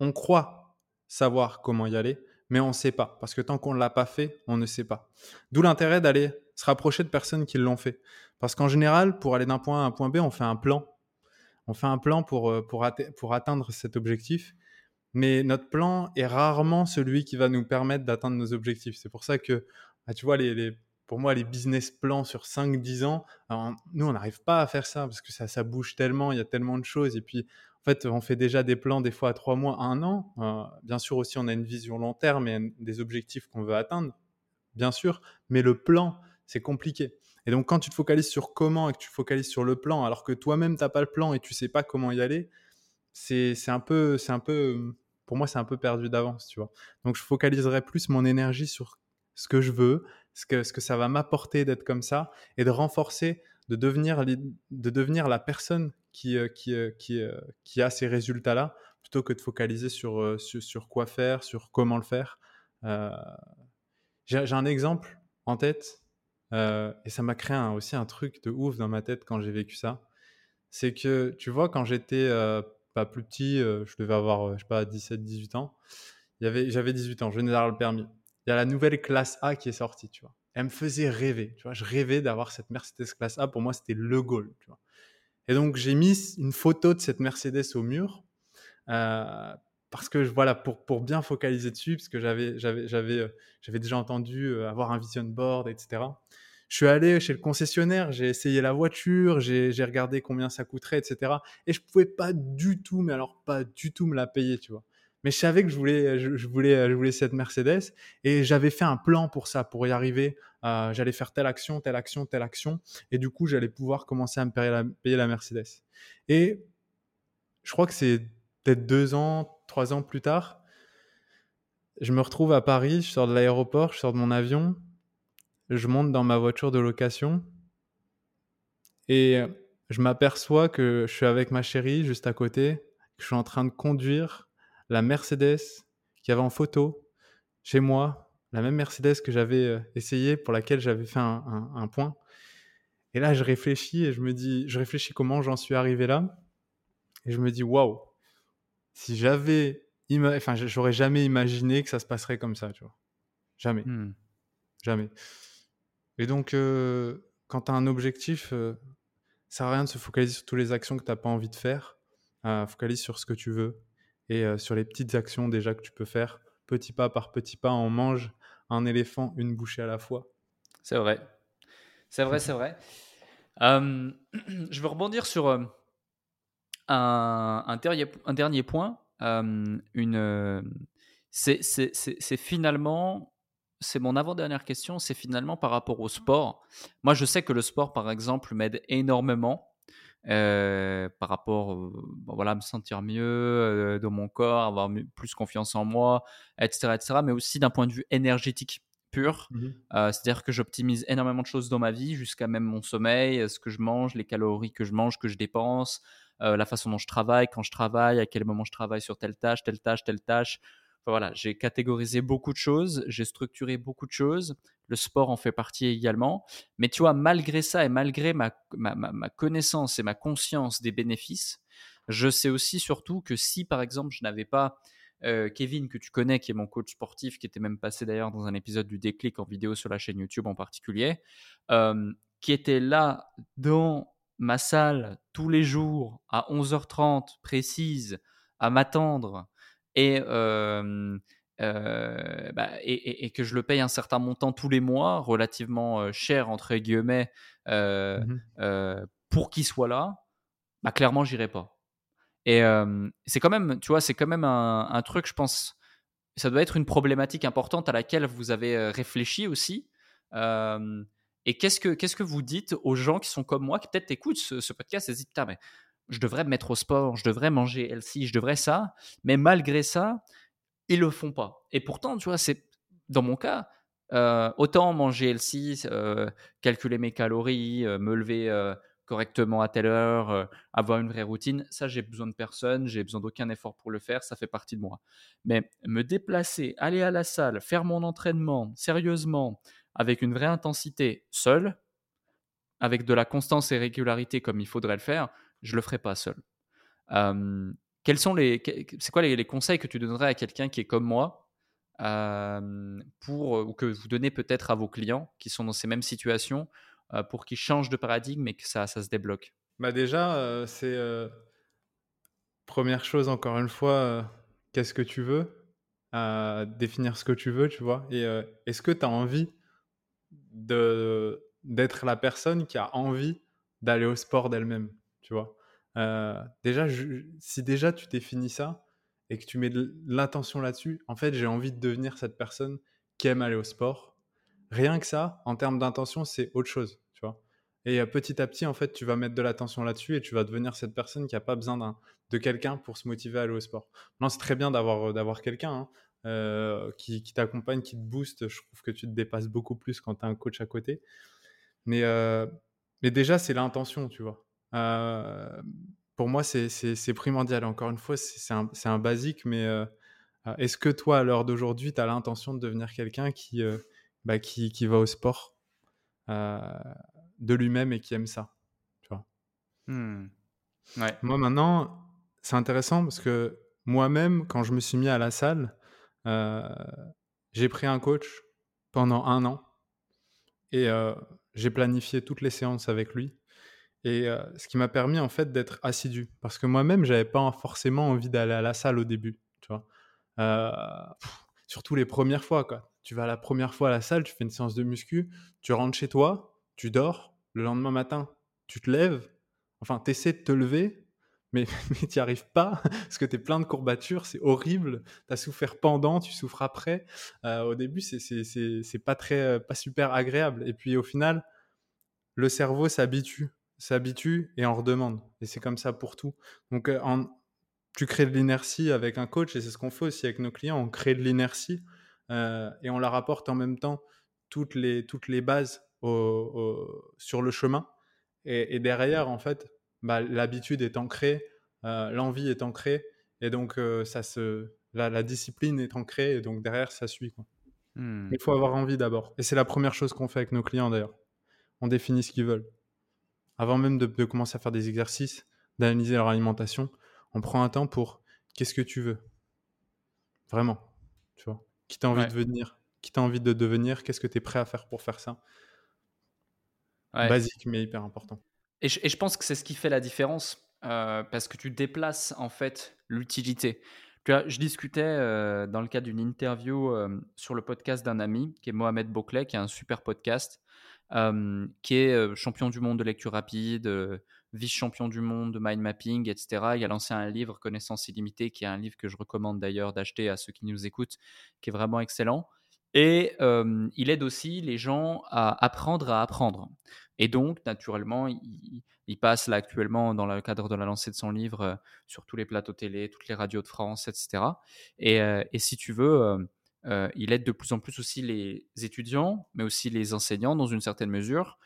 On croit savoir comment y aller, mais on ne sait pas. Parce que tant qu'on ne l'a pas fait, on ne sait pas. D'où l'intérêt d'aller se rapprocher de personnes qui l'ont fait. Parce qu'en général, pour aller d'un point A à un point B, on fait un plan. On fait un plan pour, euh, pour atteindre cet objectif. Mais notre plan est rarement celui qui va nous permettre d'atteindre nos objectifs. C'est pour ça que, bah, tu vois, pour moi, les business plans sur 5-10 ans, nous, on n'arrive pas à faire ça parce que ça, bouge tellement, il y a tellement de choses. Et puis, en fait, on fait déjà des plans des fois à 3 mois, 1 an. Euh, bien sûr, aussi, on a une vision long terme et des objectifs qu'on veut atteindre, bien sûr. Mais le plan, c'est compliqué. Et donc, quand tu te focalises sur comment et que tu te focalises sur le plan, alors que toi-même, tu n'as pas le plan et tu sais pas comment y aller, c'est un peu, c'est un peu, pour moi, c'est un peu perdu d'avance, tu vois. Donc, je focaliserai plus mon énergie sur ce que je veux, ce que, ce que ça va m'apporter d'être comme ça et de renforcer, de devenir, de devenir la personne qui, euh, qui, euh, qui, euh, qui a ces résultats-là plutôt que de focaliser sur, sur, sur, quoi faire, sur comment le faire. J'ai un exemple en tête et ça m'a créé aussi un truc de ouf dans ma tête quand j'ai vécu ça. C'est que, tu vois, quand j'étais pas plus petit, je devais avoir, je sais pas, 17, 18 ans, j'avais 18 ans, je venais d'avoir le permis. Il y a la nouvelle classe A qui est sortie, tu vois. Elle me faisait rêver, tu vois. Je rêvais d'avoir cette Mercedes classe A. Pour moi, c'était le goal, tu vois. Et donc, j'ai mis une photo de cette Mercedes au mur. parce que voilà pour, pour bien focaliser dessus parce que j'avais j'avais j'avais déjà entendu avoir un vision board etc je suis allé chez le concessionnaire, j'ai essayé la voiture, j'ai regardé combien ça coûterait, etc. Et je pouvais pas du tout, mais alors pas du tout me la payer, tu vois. Mais je savais que je voulais, je, voulais, je voulais cette Mercedes et j'avais fait un plan pour ça, pour y arriver. J'allais faire telle action, telle action, telle action. Et du coup, j'allais pouvoir commencer à me payer la Mercedes. Et je crois que c'est peut-être deux ans, trois ans plus tard, je me retrouve à Paris, je sors de l'aéroport, je sors de mon avion je monte dans ma voiture de location et je m'aperçois que je suis avec ma chérie juste à côté, que je suis en train de conduire la Mercedes qui avait en photo chez moi, la même Mercedes que j'avais euh, essayé, pour laquelle j'avais fait un, point. Et là, je réfléchis et je me dis, je réfléchis comment j'en suis arrivé là. Et je me dis, waouh, si j'avais, enfin, j'aurais jamais imaginé que ça se passerait comme ça, tu vois. Jamais. Hmm. Jamais. Et donc, euh, quand tu as un objectif, euh, ça sert à rien de se focaliser sur toutes les actions que tu n'as pas envie de faire. Euh, focalise sur ce que tu veux et euh, sur les petites actions déjà que tu peux faire. Petit pas par petit pas, on mange un éléphant une bouchée à la fois. C'est vrai. C'est vrai, c'est vrai. [laughs] [clears throat] je veux rebondir sur un, un, dernier, un dernier point. une, c'est finalement c'est mon avant-dernière question, c'est finalement par rapport au sport. Moi, je sais que le sport, par exemple, m'aide énormément euh, par rapport, euh, voilà, à me sentir mieux euh, dans mon corps, avoir plus confiance en moi, etc., etc. Mais aussi d'un point de vue énergétique pur. Mmh c'est-à-dire que j'optimise énormément de choses dans ma vie, jusqu'à même mon sommeil, ce que je mange, les calories que je mange, que je dépense, la façon dont je travaille, quand je travaille, à quel moment je travaille sur telle tâche, telle tâche, telle tâche voilà, j'ai catégorisé beaucoup de choses, j'ai structuré beaucoup de choses. Le sport en fait partie également. Mais tu vois, malgré ça et malgré ma, ma, connaissance et ma conscience des bénéfices, je sais aussi surtout que si, par exemple, je n'avais pas euh, Kevin, que tu connais, qui est mon coach sportif, qui était même passé d'ailleurs dans un épisode du déclic en vidéo sur la chaîne YouTube en particulier, euh, qui était là dans ma salle tous les jours à 11h30 précise à m'attendre et, bah, et, que je le paye un certain montant tous les mois, relativement cher entre guillemets, mmh pour qu'il soit là, bah, clairement j'irai pas. Et c'est quand même, tu vois, c'est quand même un, truc, je pense, ça doit être une problématique importante à laquelle vous avez réfléchi aussi. Et qu'est-ce que, qu'est-ce que vous dites aux gens qui sont comme moi, qui peut-être écoutent ce, podcast et se disent, putain, mais je devrais me mettre au sport, je devrais manger healthy, je devrais ça, mais malgré ça, ils le font pas. Et pourtant, tu vois, c'est dans mon cas, euh, autant manger healthy, euh, calculer mes calories, euh, me lever correctement à telle heure, avoir une vraie routine, ça j'ai besoin de personne, j'ai besoin d'aucun effort pour le faire, ça fait partie de moi. Mais me déplacer, aller à la salle, faire mon entraînement sérieusement, avec une vraie intensité, seul, avec de la constance et régularité comme il faudrait le faire, je le ferai pas seul. quels sont les, c'est quoi les, conseils que tu donnerais à quelqu'un qui est comme moi pour ou que vous donnez peut-être à vos clients qui sont dans ces mêmes situations pour qu'ils changent de paradigme et que ça, ça se débloque? Bah déjà, c'est première chose encore une fois, qu'est-ce que tu veux? Définir ce que tu veux, tu vois? Et est-ce que tu as envie de d'être la personne qui a envie d'aller au sport d'elle-même, tu vois? Euh, déjà, si déjà tu définis ça et que tu mets de l'intention là-dessus, en fait, j'ai envie de devenir cette personne qui aime aller au sport. Rien que ça, en termes d'intention, c'est autre chose, tu vois? Et euh, petit à petit, en fait, tu vas mettre de l'attention là-dessus et tu vas devenir cette personne qui n'a pas besoin de quelqu'un pour se motiver à aller au sport. Non, c'est très bien d'avoir d'avoir quelqu'un, hein. euh, qui, t'accompagne, qui te booste. Je trouve que tu te dépasses beaucoup plus quand tu as un coach à côté. Mais, euh, mais déjà, c'est l'intention, tu vois? Pour moi, c'est primordial. Encore une fois, c'est un, un, basique, mais est-ce que toi, à l'heure d'aujourd'hui, tu as l'intention de devenir quelqu'un qui, bah, qui, qui, va au sport de lui-même et qui aime ça tu vois? Mmh. ouais. Moi, maintenant, c'est intéressant parce que moi-même, quand je me suis mis à la salle, j'ai pris un coach pendant un an. Et j'ai planifié toutes les séances avec lui. Et ce qui m'a permis en fait d'être assidu. Parce que moi-même, j'avais pas forcément envie d'aller à la salle au début. Tu vois surtout les premières fois. Quoi. Tu vas la première fois à la salle, tu fais une séance de muscu, tu rentres chez toi, tu dors. Le lendemain matin, tu te lèves. Enfin, tu essaies de te lever, mais, [laughs] mais tu n'y arrives pas [laughs] parce que tu es plein de courbatures, c'est horrible. Tu as souffert pendant, tu souffres après. Euh, au début, c'est pas euh, pas super agréable. Et puis au final, le cerveau s'habitue, s'habitue et en redemande. Et c'est comme ça pour tout. Donc, euh, en, tu crées de l'inertie avec un coach et c'est ce qu'on fait aussi avec nos clients. On crée de l'inertie et on leur apporte en même temps toutes les, toutes les bases sur le chemin. Et, et derrière, en fait, bah, l'habitude est ancrée, euh, l'envie est ancrée, et donc euh, ça se, la, discipline est ancrée, et donc derrière, ça suit. Hmm. Il faut avoir envie d'abord. Et c'est la première chose qu'on fait avec nos clients d'ailleurs. On définit ce qu'ils veulent. Avant même de, commencer à faire des exercices, d'analyser leur alimentation, on prend un temps pour qu'est-ce que tu veux Vraiment. Tu vois Qui t'a envie de devenir Qui t'a envie de devenir Qu'est-ce que tu es prêt à faire pour faire ça Basique, mais hyper important. Et je, pense que c'est ce qui fait la différence, euh, parce que tu déplaces en fait l'utilité. Je discutais euh, dans le cadre d'une interview euh, sur le podcast d'un ami, qui est Mohamed Bouclet, qui a un super podcast, qui est champion du monde de lecture rapide, vice-champion du monde de mind mapping, etc. Il a lancé un livre, Connaissance illimitée, qui est un livre que je recommande d'ailleurs d'acheter à ceux qui nous écoutent, qui est vraiment excellent. Et il aide aussi les gens à apprendre à apprendre. Et donc, naturellement, il, passe là actuellement dans le cadre de la lancée de son livre sur tous les plateaux télé, toutes les radios de France, etc. Et, si tu veux, euh, il aide de plus en plus aussi les étudiants, mais aussi les enseignants dans une certaine mesure,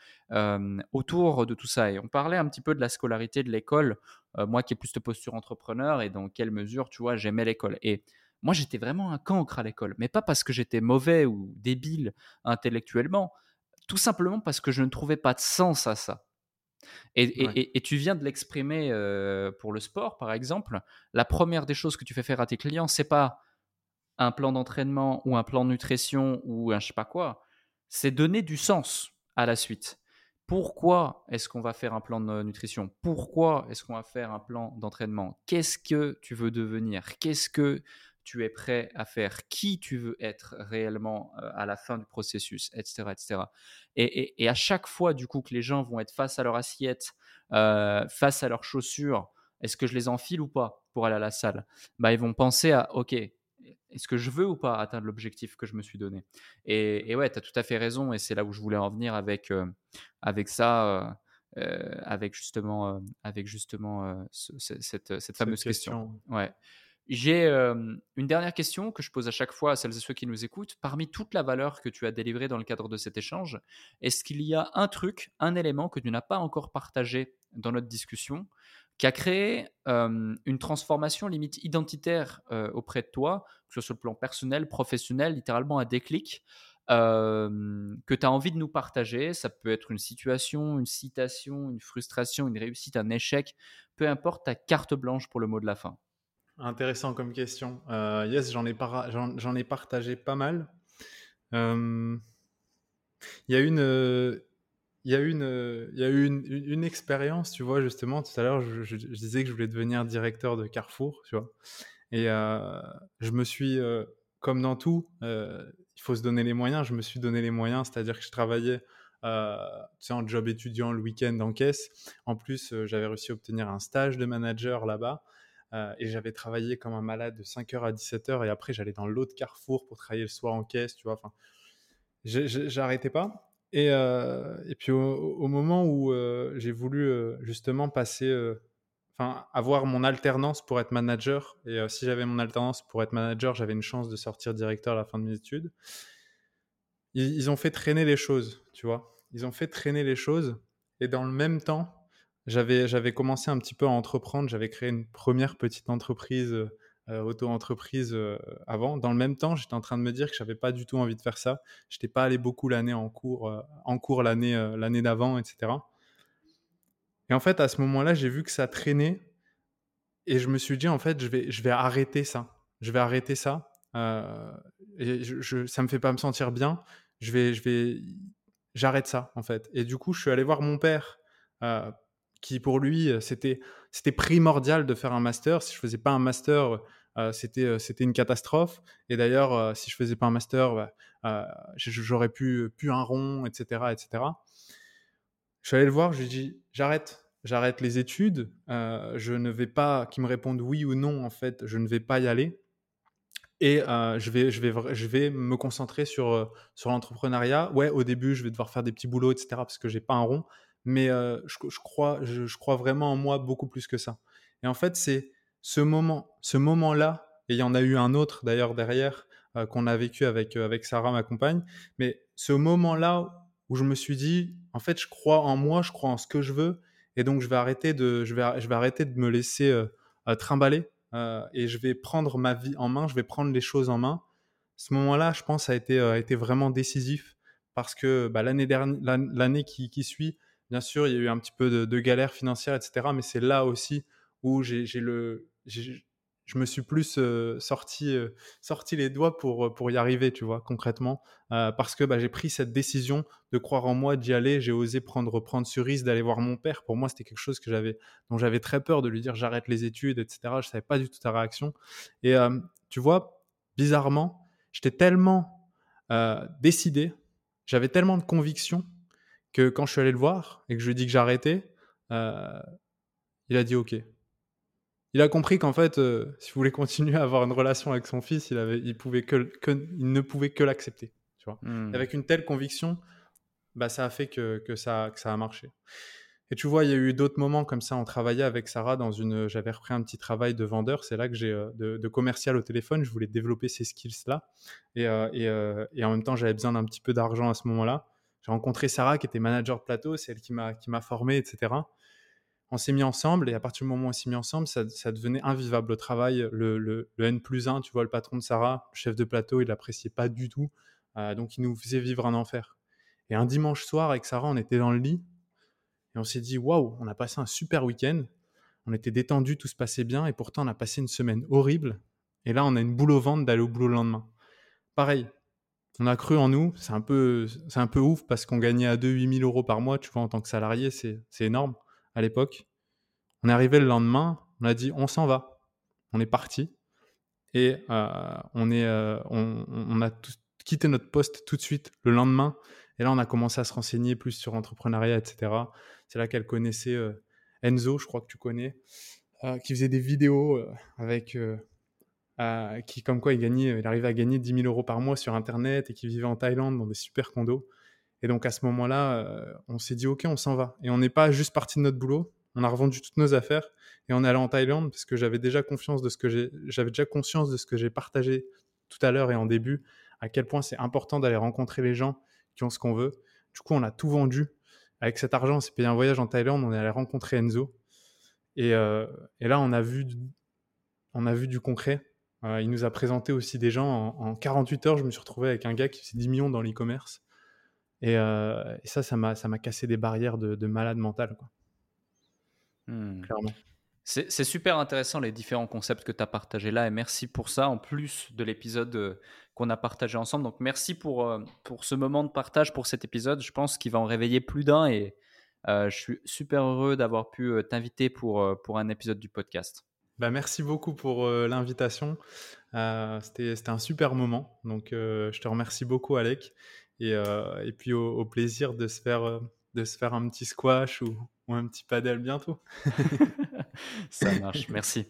autour de tout ça. Et on parlait un petit peu de la scolarité de l'école, moi qui ai plus de posture entrepreneur, et dans quelle mesure, tu vois, j'aimais l'école. Et moi, j'étais vraiment un cancre à l'école, mais pas parce que j'étais mauvais ou débile intellectuellement, tout simplement parce que je ne trouvais pas de sens à ça. Et, tu viens de l'exprimer euh, pour le sport, par exemple. La première des choses que tu fais faire à tes clients, c'est pas un plan d'entraînement ou un plan de nutrition ou un je sais pas quoi. C'est donner du sens à la suite. Pourquoi est-ce qu'on va faire un plan de nutrition? Pourquoi est-ce qu'on va faire un plan d'entraînement? Qu'est-ce que tu veux devenir? Qu'est-ce que tu es prêt à faire, qui tu veux être réellement euh, à la fin du processus, etc. etc. Et, à chaque fois, du coup, que les gens vont être face à leur assiette, euh, face à leurs chaussures, est-ce que je les enfile ou pas pour aller à la salle? Bah, Ils vont penser à, OK, est-ce que je veux ou pas atteindre l'objectif que je me suis donné? Et, ouais, tu as tout à fait raison, et c'est là où je voulais en venir avec, avec ça, avec justement, avec justement cette, cette, fameuse question. Ouais. J'ai une dernière question que je pose à chaque fois à celles et ceux qui nous écoutent. Parmi toute la valeur que tu as délivrée dans le cadre de cet échange, est-ce qu'il y a un truc, un élément que tu n'as pas encore partagé dans notre discussion, qui a créé une transformation limite identitaire auprès de toi, que ce soit sur le plan personnel, professionnel, littéralement un déclic, que tu as envie de nous partager. Ça peut être une situation, une citation, une frustration, une réussite, un échec, peu importe ta carte blanche pour le mot de la fin. Intéressant comme question. Yes, j'en, ai partagé pas mal. Il y a une, il y a une, il y a eu une, expérience, tu vois, justement, tout à l'heure, je, disais que je voulais devenir directeur de Carrefour, tu vois. Et euh, je me suis, euh, comme dans tout, il faut se donner les moyens, je me suis donné les moyens, c'est-à-dire que je travaillais euh, en job étudiant le week-end en caisse. En plus, j'avais réussi à obtenir un stage de manager là-bas. Euh, et j'avais travaillé comme un malade de 5h à 17h et après j'allais dans l'autre carrefour pour travailler le soir en caisse, tu vois. Enfin, j'arrêtais pas. Et, puis au, moment où j'ai voulu justement passer, enfin avoir mon alternance pour être manager, et si j'avais mon alternance pour être manager, j'avais une chance de sortir directeur à la fin de mes études. Ils, ils ont fait traîner les choses, tu vois. Ils ont fait traîner les choses et dans le même temps, j'avais, j'avais commencé un petit peu à entreprendre. J'avais créé une première petite entreprise, auto-entreprise euh, avant. Dans le même temps, j'étais en train de me dire que j'avais pas du tout envie de faire ça. Je n'étais pas allé beaucoup l'année en cours, euh, cours l'année, l'année d'avant, etc. Et en fait, à ce moment-là, j'ai vu que ça traînait et je me suis dit, en fait, je vais, je vais arrêter ça. Je vais arrêter ça. et je, je, ça me fait pas me sentir bien. Je vais, je vais, j'arrête ça, en fait. Et du coup, je suis allé voir mon père qui pour lui, euh, c'était, c'était primordial de faire un master. Si je faisais pas un master, euh, c'était, euh, c'était une catastrophe. Et d'ailleurs, si je faisais pas un master, bah, j'aurais pu, pu un rond, etc., etc. Je suis allé le voir, je lui ai dit, j'arrête, j'arrête les études, je ne vais pas, qu'il me réponde oui ou non, en fait, je ne vais pas y aller. Et je, vais, je, vais, je vais me concentrer sur, sur l'entrepreneuriat. Ouais, au début, je vais devoir faire des petits boulots, etc., parce que j'ai pas un rond mais je, crois, je, crois vraiment en moi beaucoup plus que ça. Et en fait, c'est ce moment, ce moment-là, et il y en a eu un autre d'ailleurs derrière qu'on a vécu avec, avec Sarah, ma compagne, mais ce moment-là où je me suis dit, en fait, je crois en moi, je crois en ce que je veux, et donc je vais arrêter de, je vais, je vais arrêter de me laisser trimballer, et je vais prendre ma vie en main, je vais prendre les choses en main. Ce moment-là, je pense, a été, a été vraiment décisif parce que bah, l'année l'année qui, qui, suit, Bien sûr, il y a eu un petit peu de, galère financière, etc. Mais c'est là aussi où j'ai le, je me suis plus euh, sorti, euh, sorti les doigts pour, euh, pour y arriver, tu vois, concrètement. parce que bah, j'ai pris cette décision de croire en moi, d'y aller. J'ai osé prendre, prendre ce risque d'aller voir mon père. Pour moi, c'était quelque chose que dont j'avais très peur de lui dire j'arrête les études, etc. Je ne savais pas du tout ta réaction. Et tu vois, bizarrement, j'étais tellement décidé, j'avais tellement de conviction que quand je suis allé le voir et que je lui ai dit que j'arrêtais, euh, il a dit OK. Il a compris qu'en fait, euh, [laughs] s'il voulait continuer à avoir une relation avec son fils, il, avait, il, pouvait que, il ne pouvait que l'accepter. Tu vois mmh. Avec une telle conviction, bah, ça a fait que, que, ça, que ça a marché. Et tu vois, il y a eu d'autres moments comme ça. On travaillait avec Sarah dans une. J'avais repris un petit travail de vendeur. C'est là que j'ai euh, de, de, commercial au téléphone. Je voulais développer ces skills-là. Et, et, et, en même temps, j'avais besoin d'un petit peu d'argent à ce moment-là. J'ai rencontré Sarah qui était manager de plateau, c'est elle qui m'a qui m'a formé, etc. On s'est mis ensemble et à partir du moment où on s'est mis ensemble, ça, devenait invivable le travail. Le, le, le, N plus 1, tu vois, le patron de Sarah, chef de plateau, il l'appréciait pas du tout. Euh, donc il nous faisait vivre un enfer. Et un dimanche soir avec Sarah, on était dans le lit et on s'est dit waouh, on a passé un super week-end. On était détendu, tout se passait bien et pourtant on a passé une semaine horrible. Et là, on a une boule au ventre d'aller au boulot le lendemain. Pareil, on a cru en nous. C'est un peu, ouf parce qu'on gagnait à 2 8000 euros par mois, tu vois, en tant que salarié, c'est, énorme à l'époque. On est arrivé le lendemain, on a dit on s'en va. On est parti et euh, euh, on, a quitté notre poste tout de suite le lendemain. Et là, on a commencé à se renseigner plus sur l'entrepreneuriat, etc. C'est là qu'elle connaissait euh, Enzo, je crois que tu connais, qui faisait des vidéos avec qui, comme quoi, il, gagnait, arrivait à gagner 10 000 euros par mois sur Internet et qui vivait en Thaïlande dans des super condos. Et donc, à ce moment-là, on s'est dit, OK, on s'en va. Et on n'est pas juste parti de notre boulot. On a revendu toutes nos affaires et on est allé en Thaïlande parce que j'avais déjà déjà conscience de ce que j'ai partagé tout à l'heure et en début, à quel point c'est important d'aller rencontrer les gens qui ont ce qu'on veut. Du coup, on a tout vendu. Avec cet argent, on s'est payé un voyage en Thaïlande, on est allé rencontrer Enzo. Et, euh, et là, on a vu, on a vu du concret. Euh, il nous a présenté aussi des gens. En, 48 heures, je me suis retrouvé avec un gars qui fait 10 millions dans l'e-commerce. Et, euh, et, ça, ça m'a, ça m'a cassé des barrières de, de malade mental. Quoi. Hmm. Clairement. C'est super intéressant les différents concepts que tu as partagés là et merci pour ça en plus de l'épisode euh, qu'on a partagé ensemble. Donc merci pour, pour ce moment de partage pour cet épisode. Je pense qu'il va en réveiller plus d'un et euh, je suis super heureux d'avoir pu t'inviter pour, pour un épisode du podcast. Bah merci beaucoup pour l'invitation. C'était un super moment. Donc je te remercie beaucoup Alec et, puis au, plaisir de se faire, un petit squash ou, un petit padel bientôt. [laughs] Ça marche, merci.